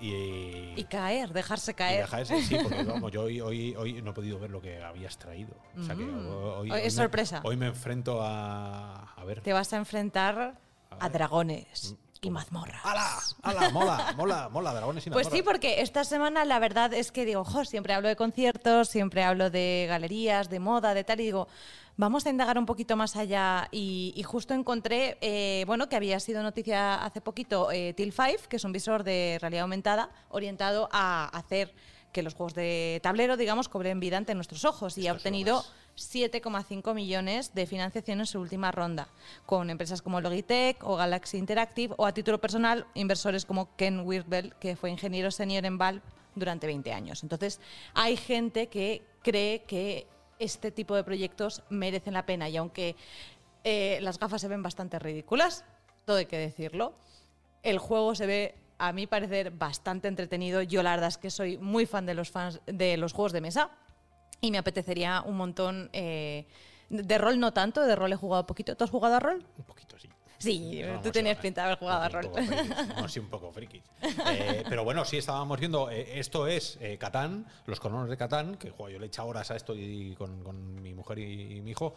y, Y caer, dejarse y caer. dejar ese- sí, porque vamos, yo hoy, hoy, hoy no he podido ver lo que habías traído. O sea que Mm. hoy, Hoy es me- sorpresa. hoy me enfrento a. A ver. Te vas a enfrentar A a dragones y ¿Cómo? mazmorras. ¡Hala! ¡Hala! ¡Mola! ¡Mola! ¡Mola! Dragones y Pues sí, mazmorras. porque esta semana la verdad es que digo, jo, siempre hablo de conciertos, siempre hablo de galerías, de moda, de tal, y digo, vamos a indagar un poquito más allá. Y, y justo encontré, eh, bueno, que había sido noticia hace poquito eh, Till 5, que es un visor de realidad aumentada orientado a hacer que los juegos de tablero, digamos, cobren vida ante nuestros ojos. Y ha obtenido más. 7,5 millones de financiación en su última ronda, con empresas como Logitech o Galaxy Interactive o a título personal inversores como Ken Wirbel, que fue ingeniero senior en Valve durante 20 años. Entonces, hay gente que cree que este tipo de proyectos merecen la pena y aunque eh, las gafas se ven bastante ridículas, todo hay que decirlo, el juego se ve a mi parecer bastante entretenido. Yo la verdad es que soy muy fan de los fans de los juegos de mesa y me apetecería un montón eh, de rol no tanto, de rol he jugado poquito. ¿Tú has jugado a rol? Un poquito, sí. Tú tenías sí, pinta de haber jugado a rol. No, sí, un poco frikis. Eh, pero bueno, sí estábamos viendo, eh, esto es eh, Catán, los colonos de Catán, que joder, yo le he echado horas a esto y, con, con mi mujer y, y mi hijo.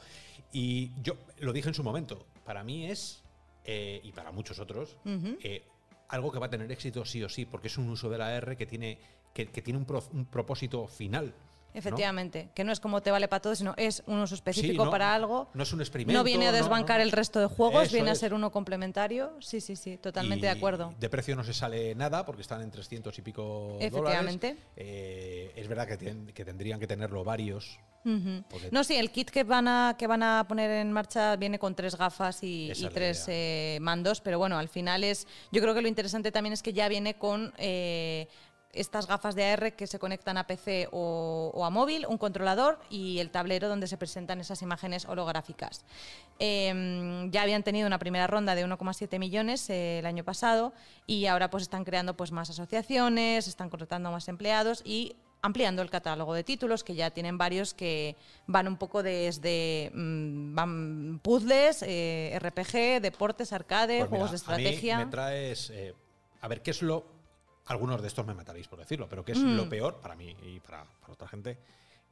Y yo lo dije en su momento, para mí es, eh, y para muchos otros, eh, algo que va a tener éxito sí o sí, porque es un uso de la R que tiene, que, que tiene un, pro- un propósito final. ¿No? Efectivamente, que no es como te vale para todo, sino es un uso específico Sí, no, para algo. No es un experimento. No viene a desbancar no. el resto de juegos, Eso viene a ser uno complementario. Sí, sí, sí, totalmente de acuerdo. De precio no se sale nada porque están en 300 y pico Efectivamente. dólares. Eh, es verdad que, ten- que tendrían que tenerlo varios. No, sí, el kit que van a que van a poner en marcha viene con tres gafas y, tres eh, mandos, pero bueno, al final es. Yo creo que lo interesante también es que ya viene con eh, estas gafas de AR que se conectan a PC o, o a móvil, un controlador y el tablero donde se presentan esas imágenes holográficas. Eh, ya habían tenido una primera ronda de 1,7 millones eh, el año pasado y ahora pues están creando pues más asociaciones, están contratando a más empleados y ampliando el catálogo de títulos, que ya tienen varios que van un poco desde mm, van puzzles, eh, RPG, deportes, arcade, Pues juegos de mira, a mí estrategia. me traes. eh, a ver, ¿qué es lo. Algunos de estos me mataréis por decirlo, pero ¿qué es Mm. lo peor para mí y para, para otra gente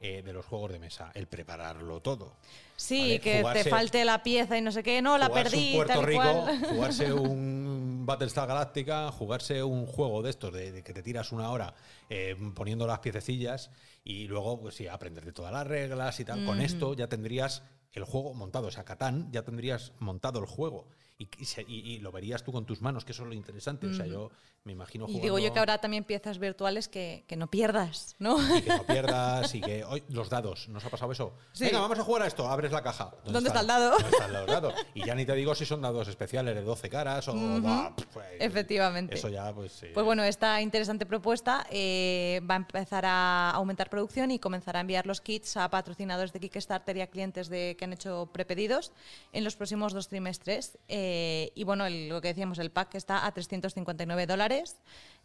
eh, de los juegos de mesa? El prepararlo todo. sí, vale, que jugarse- te falte la pieza y no sé qué, no, la perdí, un Puerto tal Rico, cual. jugarse un Battlestar Galáctica, jugarse un juego de estos de, de que te tiras una hora eh, poniendo las piececillas y luego, pues sí, aprender de todas las reglas y tal. Con Ujú. esto ya tendrías el juego montado. O sea, Catán ya tendrías montado el juego. Y, y y- y lo verías tú con tus manos, que eso es lo interesante. O sea, yo me imagino Y jugando digo yo que habrá también piezas virtuales que, que no pierdas, ¿no? y que no pierdas y que hoy, los dados, ¿nos ha pasado eso? Sí. Venga, vamos a jugar a esto, abres la caja. ¿Dónde está el dado? ¿Dónde están los dados? Y ya ni te digo si son dados especiales de 12 caras o buah, pues, Efectivamente. Eso ya pues sí. Pues bueno, esta interesante propuesta eh, va a empezar a aumentar producción y comenzará a enviar los kits a patrocinadores de Kickstarter y a clientes de, que han hecho prepedidos en los próximos dos trimestres. Eh, y bueno, lo que decíamos, el pack está a 359 dólares.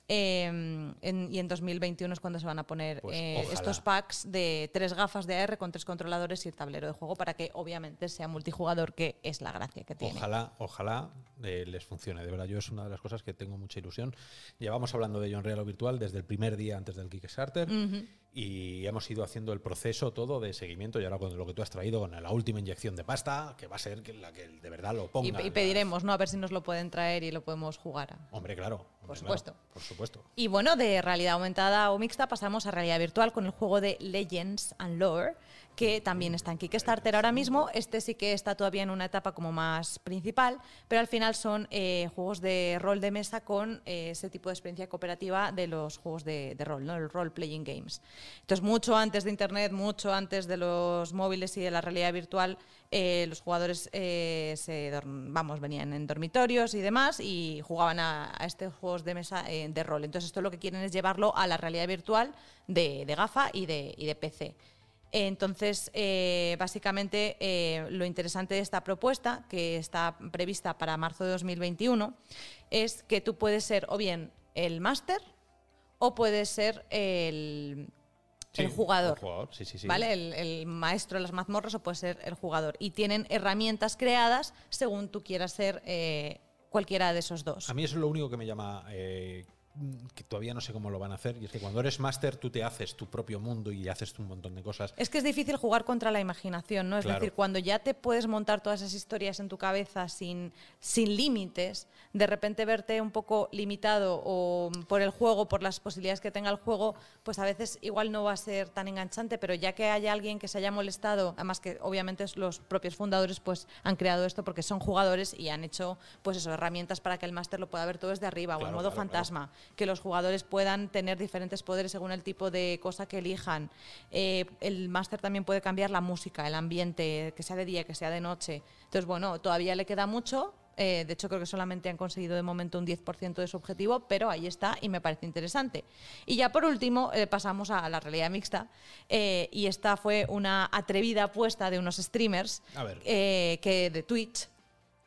Eh, en- y en 2021 es cuando se van a poner Pues eh, estos packs de tres gafas de AR con tres controladores y el tablero de juego para que obviamente sea multijugador, que es la gracia que tiene. Ojalá, ojalá eh, les funcione. De verdad, yo es una de las cosas que tengo mucha ilusión. Llevamos hablando de John Real o Virtual desde el primer día antes del Kickstarter y hemos ido haciendo el proceso todo de seguimiento y ahora con lo que tú has traído, con la última inyección de pasta, que va a ser la que de verdad lo Y, ponga. y pediremos, ¿no? A ver si nos lo pueden traer y lo podemos jugar. Hombre, claro. Claro, supuesto. por supuesto. Y bueno, de realidad aumentada o mixta pasamos a realidad virtual con el juego de Legends and Lore, que también está en Kickstarter ahora mismo. Este sí que está todavía en una etapa como más principal, pero al final son eh, juegos de rol de mesa con eh, ese tipo de experiencia cooperativa de los juegos de, rol, ¿no? el role playing games. Entonces, mucho antes de Internet, mucho antes de los móviles y de la realidad virtual, eh, los jugadores se vamos, venían en dormitorios y demás y jugaban a, estos juegos de mesa de rol. Entonces, esto lo que quieren es llevarlo a la realidad virtual de, gafa y de PC. Entonces, eh, básicamente, eh, lo interesante de esta propuesta, que está prevista para marzo de 2021, es que tú puedes ser o bien el máster o puedes ser el, jugador. el jugador, sí, sí, sí. ¿Vale? El, el maestro de las mazmorras o puede ser el jugador. Y tienen herramientas creadas según tú quieras ser eh, cualquiera de esos dos. A mí eso es lo único que me llama. eh, que todavía no sé cómo lo van a hacer. Y es que cuando eres máster, tú te haces tu propio mundo y haces un montón de cosas. Es que es difícil jugar contra la imaginación, ¿no? Es Claro. decir, cuando ya te puedes montar todas esas historias en tu cabeza sin, sin límites, de repente verte un poco limitado o por el juego, por las posibilidades que tenga el juego, pues a veces igual no va a ser tan enganchante, pero ya que haya alguien que se haya molestado, además que obviamente los propios fundadores pues han creado esto porque son jugadores y han hecho pues eso, herramientas para que el máster lo pueda ver todo desde arriba o en modo claro. fantasma que los jugadores puedan tener diferentes poderes según el tipo de cosa que elijan. Eh, el máster también puede cambiar la música, el ambiente, que sea de día, que sea de noche. Entonces, bueno, todavía le queda mucho. Eh, de hecho, creo que solamente han conseguido de momento un 10% de su objetivo, pero ahí está y me parece interesante. Y ya por último, eh, pasamos a la realidad mixta. y esta fue una atrevida apuesta de unos streamers que de Twitch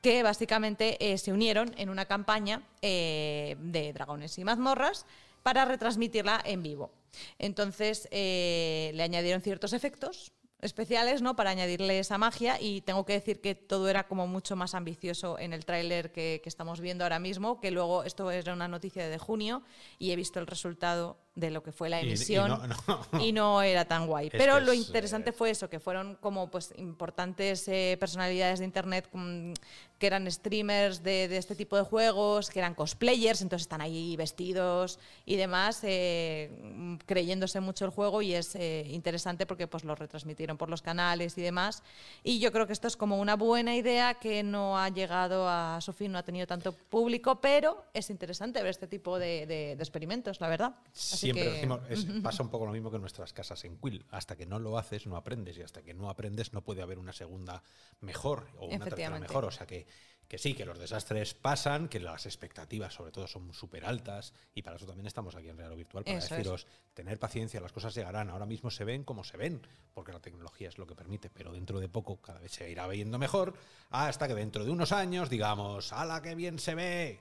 que básicamente eh, se unieron en una campaña eh, de dragones y mazmorras para retransmitirla en vivo. Entonces eh, le añadieron ciertos efectos especiales ¿no? para añadirle esa magia y tengo que decir que todo era como mucho más ambicioso en el tráiler que, que estamos viendo ahora mismo, que luego esto era una noticia de junio y he visto el resultado de lo que fue la Y- y emisión no- no. y no era tan guay. Es Pero lo es, interesante eh, fue eso, que fueron como pues importantes eh, personalidades de internet mm, que eran streamers de, de este tipo de juegos, que eran cosplayers, entonces están ahí vestidos y demás, eh, creyéndose mucho el juego y es eh, interesante porque pues lo retransmitieron por los canales y demás. Y yo creo que esto es como una buena idea que no ha llegado a su fin, no ha tenido tanto público, pero es interesante ver este tipo de, de- de experimentos, la verdad. Así Siempre que- decimos, es- pasa un poco lo mismo que en nuestras casas en Quill. Hasta que no lo haces, no aprendes. Y hasta que no aprendes, no puede haber una segunda mejor o una tercera mejor. O sea que, que sí, que los desastres pasan, que las expectativas, sobre todo, son súper altas. Y para eso también estamos aquí en Real o Virtual, para Eso es. deciros, tener paciencia, las cosas llegarán. Ahora mismo se ven como se ven, porque la tecnología es lo que permite. Pero dentro de poco, cada vez se irá viendo mejor. Hasta que dentro de unos años digamos, ¡hala, qué bien se ve!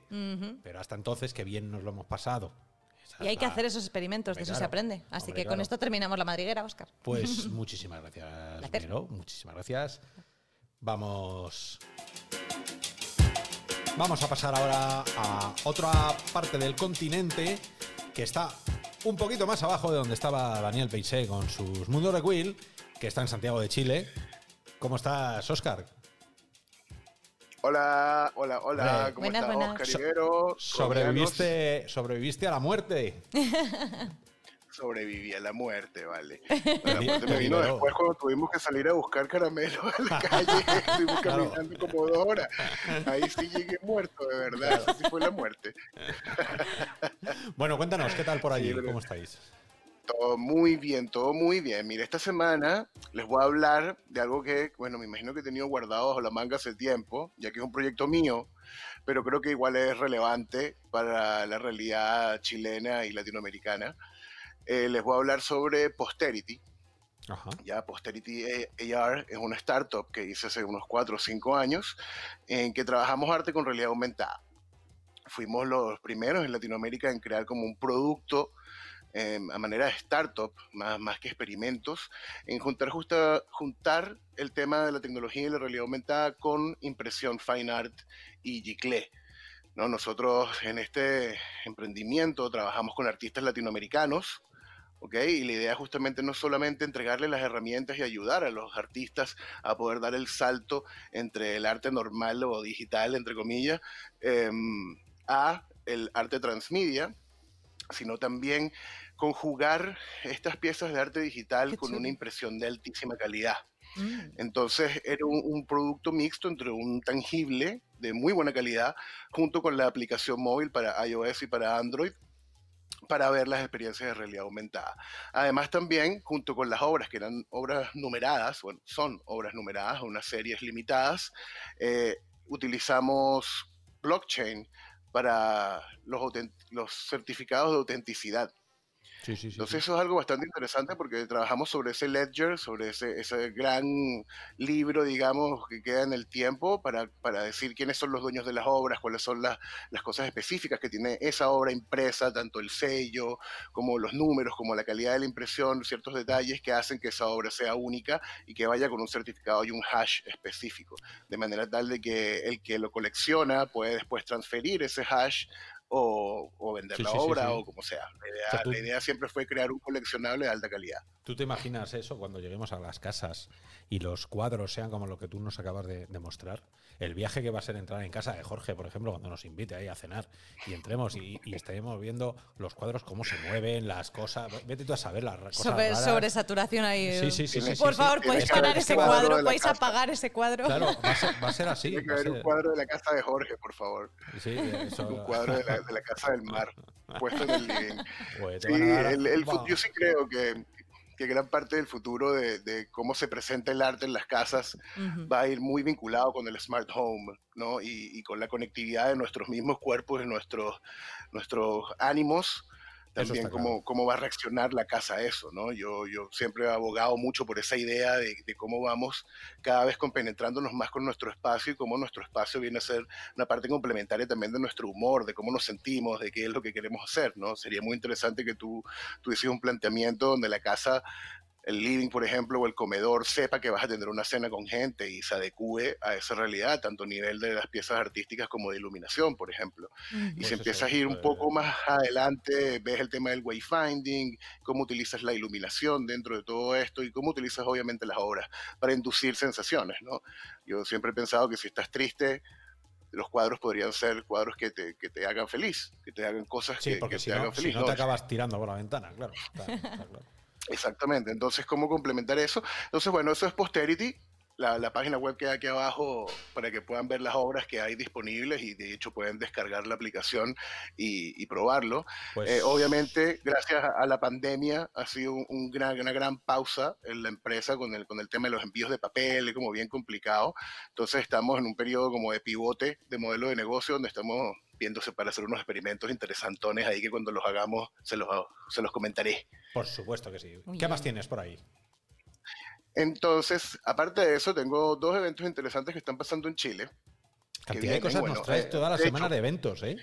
Pero hasta entonces, qué bien nos lo hemos pasado. Y hay que hacer esos experimentos, de eso se aprende. Así Hombre, que con claro. esto terminamos la madriguera, Oscar. Pues muchísimas gracias. Vero. Muchísimas gracias. Vamos. Vamos a pasar ahora a otra parte del continente que está un poquito más abajo de donde estaba Daniel Peixé con sus Mundos de Quill, que está en Santiago de Chile. ¿Cómo estás, Oscar? Hola, hola, hola. ¿Cómo Buenas, está buenas. Oscar So- Ibero? Sobreviviste, sobreviviste a la muerte. sobreviví a la muerte, ¿vale? La muerte me vino después cuando tuvimos que salir a buscar caramelo en la calle, estuvimos caminando como dos horas. Ahí sí llegué muerto, de verdad, así fue la muerte. bueno, cuéntanos, ¿qué tal por allí? ¿Cómo estáis? Todo muy bien, todo muy bien. Mire, esta semana les voy a hablar de algo que, bueno, me imagino que he tenido guardado bajo la manga hace tiempo, ya que es un proyecto mío, pero creo que igual es relevante para la realidad chilena y latinoamericana. Eh, les voy a hablar sobre Posterity. Ya Posterity AR es una startup que hice hace unos 4 o 5 años en que trabajamos arte con realidad aumentada. Fuimos los primeros en Latinoamérica en crear como un producto em, a manera de startup, más, más que experimentos, en juntar, justa, juntar el tema de la tecnología y la realidad aumentada con impresión, fine art y Giclée. ¿no? Nosotros en este emprendimiento trabajamos con artistas latinoamericanos, y la idea justamente no solamente entregarle las herramientas y ayudar a los artistas a poder dar el salto entre el arte normal o digital, entre comillas, em, a el arte transmedia, sino también conjugar estas piezas de arte digital con una impresión de altísima calidad. Mm. Entonces era un, producto mixto entre un tangible de muy buena calidad junto con la aplicación móvil para iOS y para Android para ver las experiencias de realidad aumentada. Además también, junto con las obras, que eran obras numeradas, bueno, son obras numeradas, unas series limitadas, eh, utilizamos blockchain para los, los certificados de autenticidad. Entonces eso es algo bastante interesante porque trabajamos sobre ese ledger, sobre ese, ese gran libro, digamos, que queda en el tiempo para, para, decir quiénes son los dueños de las obras, cuáles son las, las cosas específicas que tiene esa obra impresa, tanto el sello como los números, como la calidad de la impresión, ciertos detalles que hacen que esa obra sea única y que vaya con un certificado y un hash específico, de manera tal de que el que lo colecciona puede después transferir ese hash o, vender la obra o como sea. La idea, siempre fue crear un coleccionable de alta calidad. ¿Tú te imaginas eso cuando lleguemos a las casas y los cuadros sean como lo que tú nos acabas de, mostrar? El viaje que va a ser entrar en casa de Jorge, por ejemplo, cuando nos invite ahí a cenar y entremos y, y estaremos viendo los cuadros, cómo se mueven, las cosas. Vete tú a saber las cosas. Sobre, sobre saturación ahí. Sí, sí, sí. por favor, podéis parar ese cuadro, podéis apagar ese cuadro. Claro, va a ser, así. Tiene que haber un cuadro de la casa de Jorge, por favor. Sí, eso. Un cuadro de la, de la casa del mar, puesto en el living. yo sí creo que, que, gran parte del futuro de, de, cómo se presenta el arte en las casas va a ir muy vinculado con el smart home, ¿no? Y, y, con la conectividad de nuestros mismos cuerpos, de nuestros, nuestros ánimos también cómo, cómo, va a reaccionar la casa a eso, ¿no? Yo, yo siempre he abogado mucho por esa idea de, de, cómo vamos cada vez compenetrándonos más con nuestro espacio y cómo nuestro espacio viene a ser una parte complementaria también de nuestro humor, de cómo nos sentimos, de qué es lo que queremos hacer, ¿no? Sería muy interesante que tú, tú hicieras un planteamiento donde la casa el living, por ejemplo, o el comedor sepa que vas a tener una cena con gente y se adecue a esa realidad, tanto a nivel de las piezas artísticas como de iluminación, por ejemplo. Y si empiezas a ir un poco más adelante, ves el tema del wayfinding, cómo utilizas la iluminación dentro de todo esto y cómo utilizas obviamente las obras para inducir sensaciones, ¿no? Yo siempre he pensado que si estás triste, los cuadros podrían ser cuadros que te, que te hagan feliz, que te hagan cosas que, que te hagan feliz. Si no, te acabas tirando por la ventana, claro. claro. Exactamente, entonces, ¿cómo complementar eso? Entonces, bueno, eso es Posterity, la, página web queda aquí abajo para que puedan ver las obras que hay disponibles y de hecho pueden descargar la aplicación y, probarlo. Pues eh, obviamente, gracias a la pandemia ha sido un, gran, una gran pausa en la empresa con el, con el tema de los envíos de papel, como bien complicado. Entonces estamos en un periodo como de pivote de modelo de negocio donde estamos viéndose para hacer unos experimentos interesantones ahí que cuando los hagamos se los, se los comentaré. Por supuesto que sí. ¿Qué más tienes por ahí? Entonces, aparte de eso, tengo dos eventos interesantes que están pasando en Chile. Cantidad de cosas nos traes eh, toda la semana de eventos, ¿eh?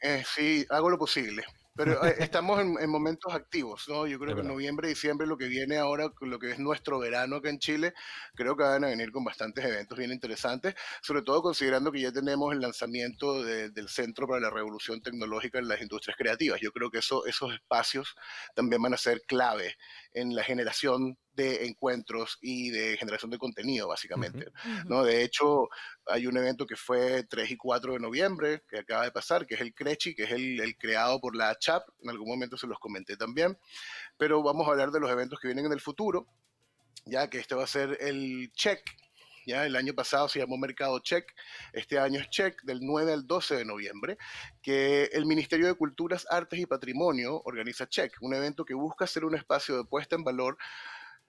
¿eh? Sí, hago lo posible. Pero eh, estamos en, momentos activos, ¿no? Yo creo que en noviembre, diciembre, lo que viene ahora, lo que es nuestro verano acá en Chile, creo que van a venir con bastantes eventos bien interesantes, sobre todo considerando que ya tenemos el lanzamiento del Centro para la Revolución Tecnológica en las Industrias Creativas. Yo creo que eso, esos espacios también van a ser clave en la generación de encuentros y de generación de contenido, básicamente. ¿no? De hecho, hay un evento que fue 3 y 4 de noviembre, que acaba de pasar, que es el Crechi, que es el, el creado por la CHAP, en algún momento se los comenté también, pero vamos a hablar de los eventos que vienen en el futuro, ya que este va a ser el Check, ya el año pasado se llamó Mercado Check, este año es Check del 9 al 12 de noviembre, que el Ministerio de Culturas, Artes y Patrimonio organiza Check, un evento que busca ser un espacio de puesta en valor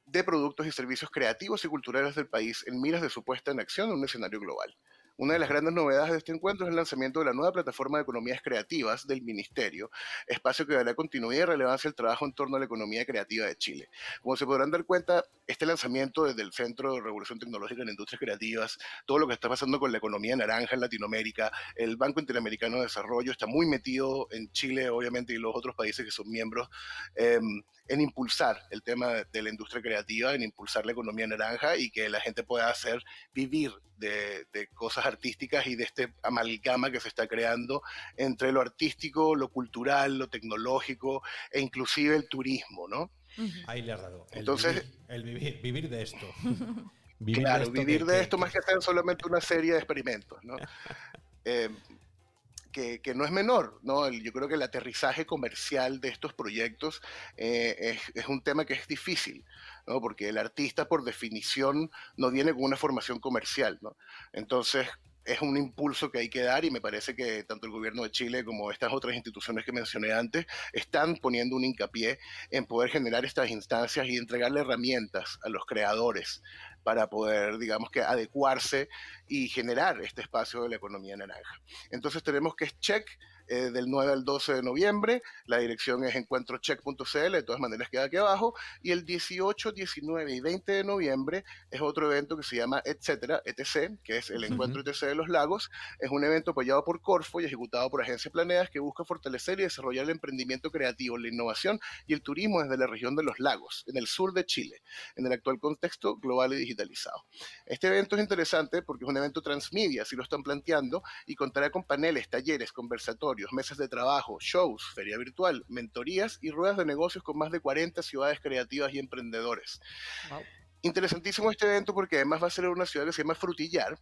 de productos y servicios creativos y culturales del país en miras de su puesta en acción en un escenario global. Una de las grandes novedades de este encuentro es el lanzamiento de la nueva plataforma de economías creativas del Ministerio, espacio que dará continuidad y relevancia al trabajo en torno a la economía creativa de Chile. Como se podrán dar cuenta, este lanzamiento desde el Centro de Revolución Tecnológica en Industrias Creativas, todo lo que está pasando con la economía naranja en Latinoamérica, el Banco Interamericano de Desarrollo está muy metido en Chile, obviamente, y los otros países que son miembros. Eh, en impulsar el tema de la industria creativa, en impulsar la economía naranja y que la gente pueda hacer vivir de, de, cosas artísticas y de este amalgama que se está creando entre lo artístico, lo cultural, lo tecnológico e inclusive el turismo, ¿no? Ahí le has dado. El Entonces, vivir, el vivir, vivir de esto. Vivir claro, de esto vivir que, de esto que, más que hacer solamente una serie de experimentos, ¿no? eh, que, no es menor, ¿no? Yo creo que el aterrizaje comercial de estos proyectos eh, es, es, un tema que es difícil, ¿no? Porque el artista, por definición, no viene con una formación comercial, ¿no? Entonces, es un impulso que hay que dar y me parece que tanto el gobierno de Chile como estas otras instituciones que mencioné antes están poniendo un hincapié en poder generar estas instancias y entregarle herramientas a los creadores para poder, digamos que, adecuarse y generar este espacio de la economía naranja. Entonces tenemos que check eh, del 9 al 12 de noviembre. La dirección es encuentrocheck.cl, de todas maneras queda aquí abajo. Y el 18, 19 y 20 de noviembre es otro evento que se llama Etcétera, ETC, que es el Encuentro uh -huh. ETC de los Lagos. Es un evento apoyado por Corfo y ejecutado por agencias planeadas que busca fortalecer y desarrollar el emprendimiento creativo, la innovación y el turismo desde la región de los lagos, en el sur de Chile, en el actual contexto global y digitalizado. Este evento es interesante porque es un evento transmedia, así lo están planteando, y contará con paneles, talleres, conversatorios, mesas de trabajo, shows, feria virtual, mentorías y ruedas de negocios con más de 40 ciudades creativas y emprendedores. Wow. Interesantísimo este evento porque además va a ser en una ciudad que se llama Frutillar,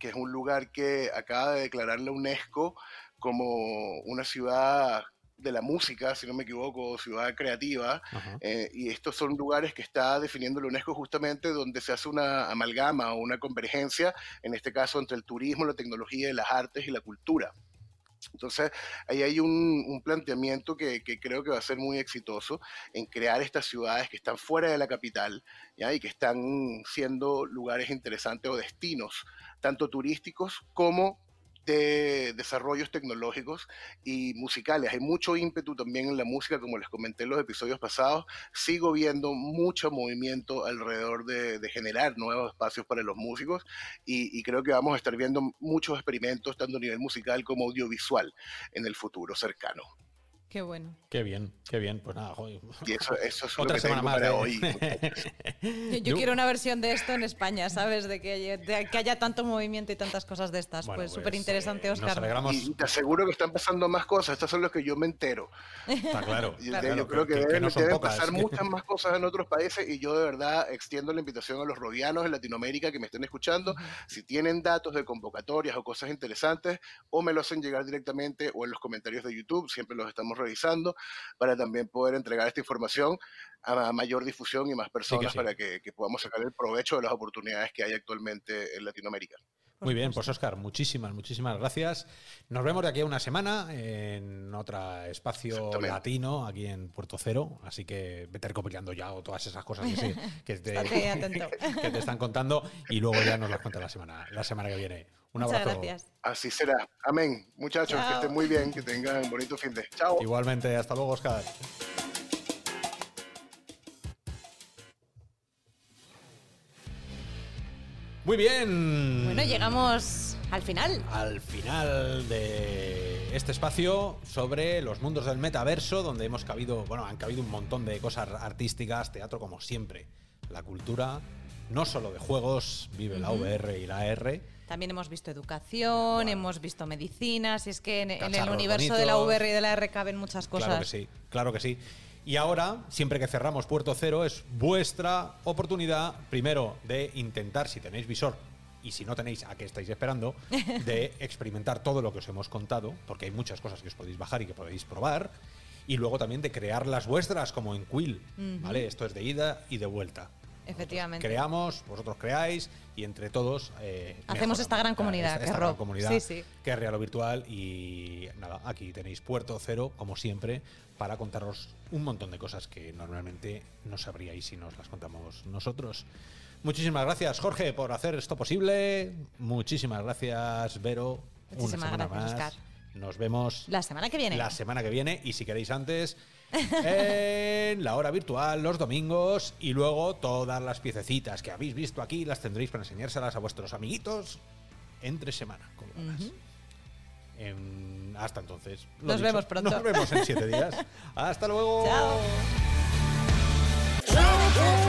que es un lugar que acaba de declarar la UNESCO como una ciudad de la música, si no me equivoco, ciudad creativa, eh, y estos son lugares que está definiendo la UNESCO justamente donde se hace una amalgama o una convergencia, en este caso entre el turismo, la tecnología, las artes y la cultura. Entonces, ahí hay un, planteamiento que, que, creo que va a ser muy exitoso en crear estas ciudades que están fuera de la capital ¿ya? y que están siendo lugares interesantes o destinos, tanto turísticos como de desarrollos tecnológicos y musicales. Hay mucho ímpetu también en la música, como les comenté en los episodios pasados. Sigo viendo mucho movimiento alrededor de, generar nuevos espacios para los músicos y, y, creo que vamos a estar viendo muchos experimentos, tanto a nivel musical como audiovisual, en el futuro cercano. Qué bueno. Qué bien, qué bien. Pues nada, joder. Y eso, eso es Otra lo que semana tengo más para de- hoy. Yo, yo quiero una versión de esto en España, ¿sabes? De que, haya, de que haya tanto movimiento y tantas cosas de estas. Bueno, pues pues, súper interesante, eh, nos Oscar. alegramos. Y te aseguro que están pasando más cosas. Estas son las que yo me entero. Está claro. Y claro, yo creo que, que deben, no son deben pocas. pasar muchas más cosas en otros países y yo de verdad extiendo la invitación a los rodianos en Latinoamérica que me estén escuchando. Si tienen datos de convocatorias o cosas interesantes, o me lo hacen llegar directamente o en los comentarios de YouTube, siempre los estamos revisando, para también poder entregar esta información a mayor difusión y más personas sí. para que, que podamos sacar el provecho de las oportunidades que hay actualmente en Latinoamérica. Muy bien, pues Oscar, muchísimas, muchísimas gracias. Nos vemos de aquí a una semana en otro espacio latino, aquí en Puerto Cero. Así que vete recopilando ya o todas esas cosas que, sí, que, te, que te están contando y luego ya nos las cuenta la semana, la semana que viene. Un Muchas abrazo. gracias. Así será. Amén. Muchachos, que estén muy bien, que tengan un bonito fin de. Chao. Igualmente, hasta luego, Oscar. Muy bien. Bueno, llegamos al final. al final de este espacio sobre los mundos del metaverso, donde hemos cabido, bueno, han cabido un montón de cosas artísticas, teatro como siempre, la cultura, no solo de juegos, vive la. VR y la AR. También hemos visto educación, Bueno. hemos visto medicinas, es que en, en el universo de la. VR y de la R caben muchas cosas. Claro que sí, claro que sí. Y ahora, siempre que cerramos Puerto Cero, es vuestra oportunidad, primero, de intentar, si tenéis visor, y si no tenéis, ¿a qué estáis esperando? De experimentar todo lo que os hemos contado, porque hay muchas cosas que os podéis bajar y que podéis probar. Y luego también de crear las vuestras, como en Quill. ¿Vale? Esto es de ida y de vuelta. Efectivamente. Creamos, vosotros creáis y entre todos eh, Hacemos esta gran comunidad, Esta, esta es gran comunidad Sí, sí. que es Real o Virtual. Y nada, aquí tenéis Puerto Cero, como siempre, para contaros un montón de cosas que normalmente no sabríais si nos las contamos nosotros. Muchísimas gracias, Jorge, por hacer esto posible. Muchísimas gracias, Vero. Muchísimas una semana gracias, más. Oscar. Nos vemos La semana que viene. la semana que viene y si queréis antes en la hora virtual los domingos y luego todas las piececitas que habéis visto aquí las tendréis para enseñárselas a vuestros amiguitos entre semana. En- hasta entonces. Nos vemos pronto. Nos vemos en siete días. Hasta luego. Chao.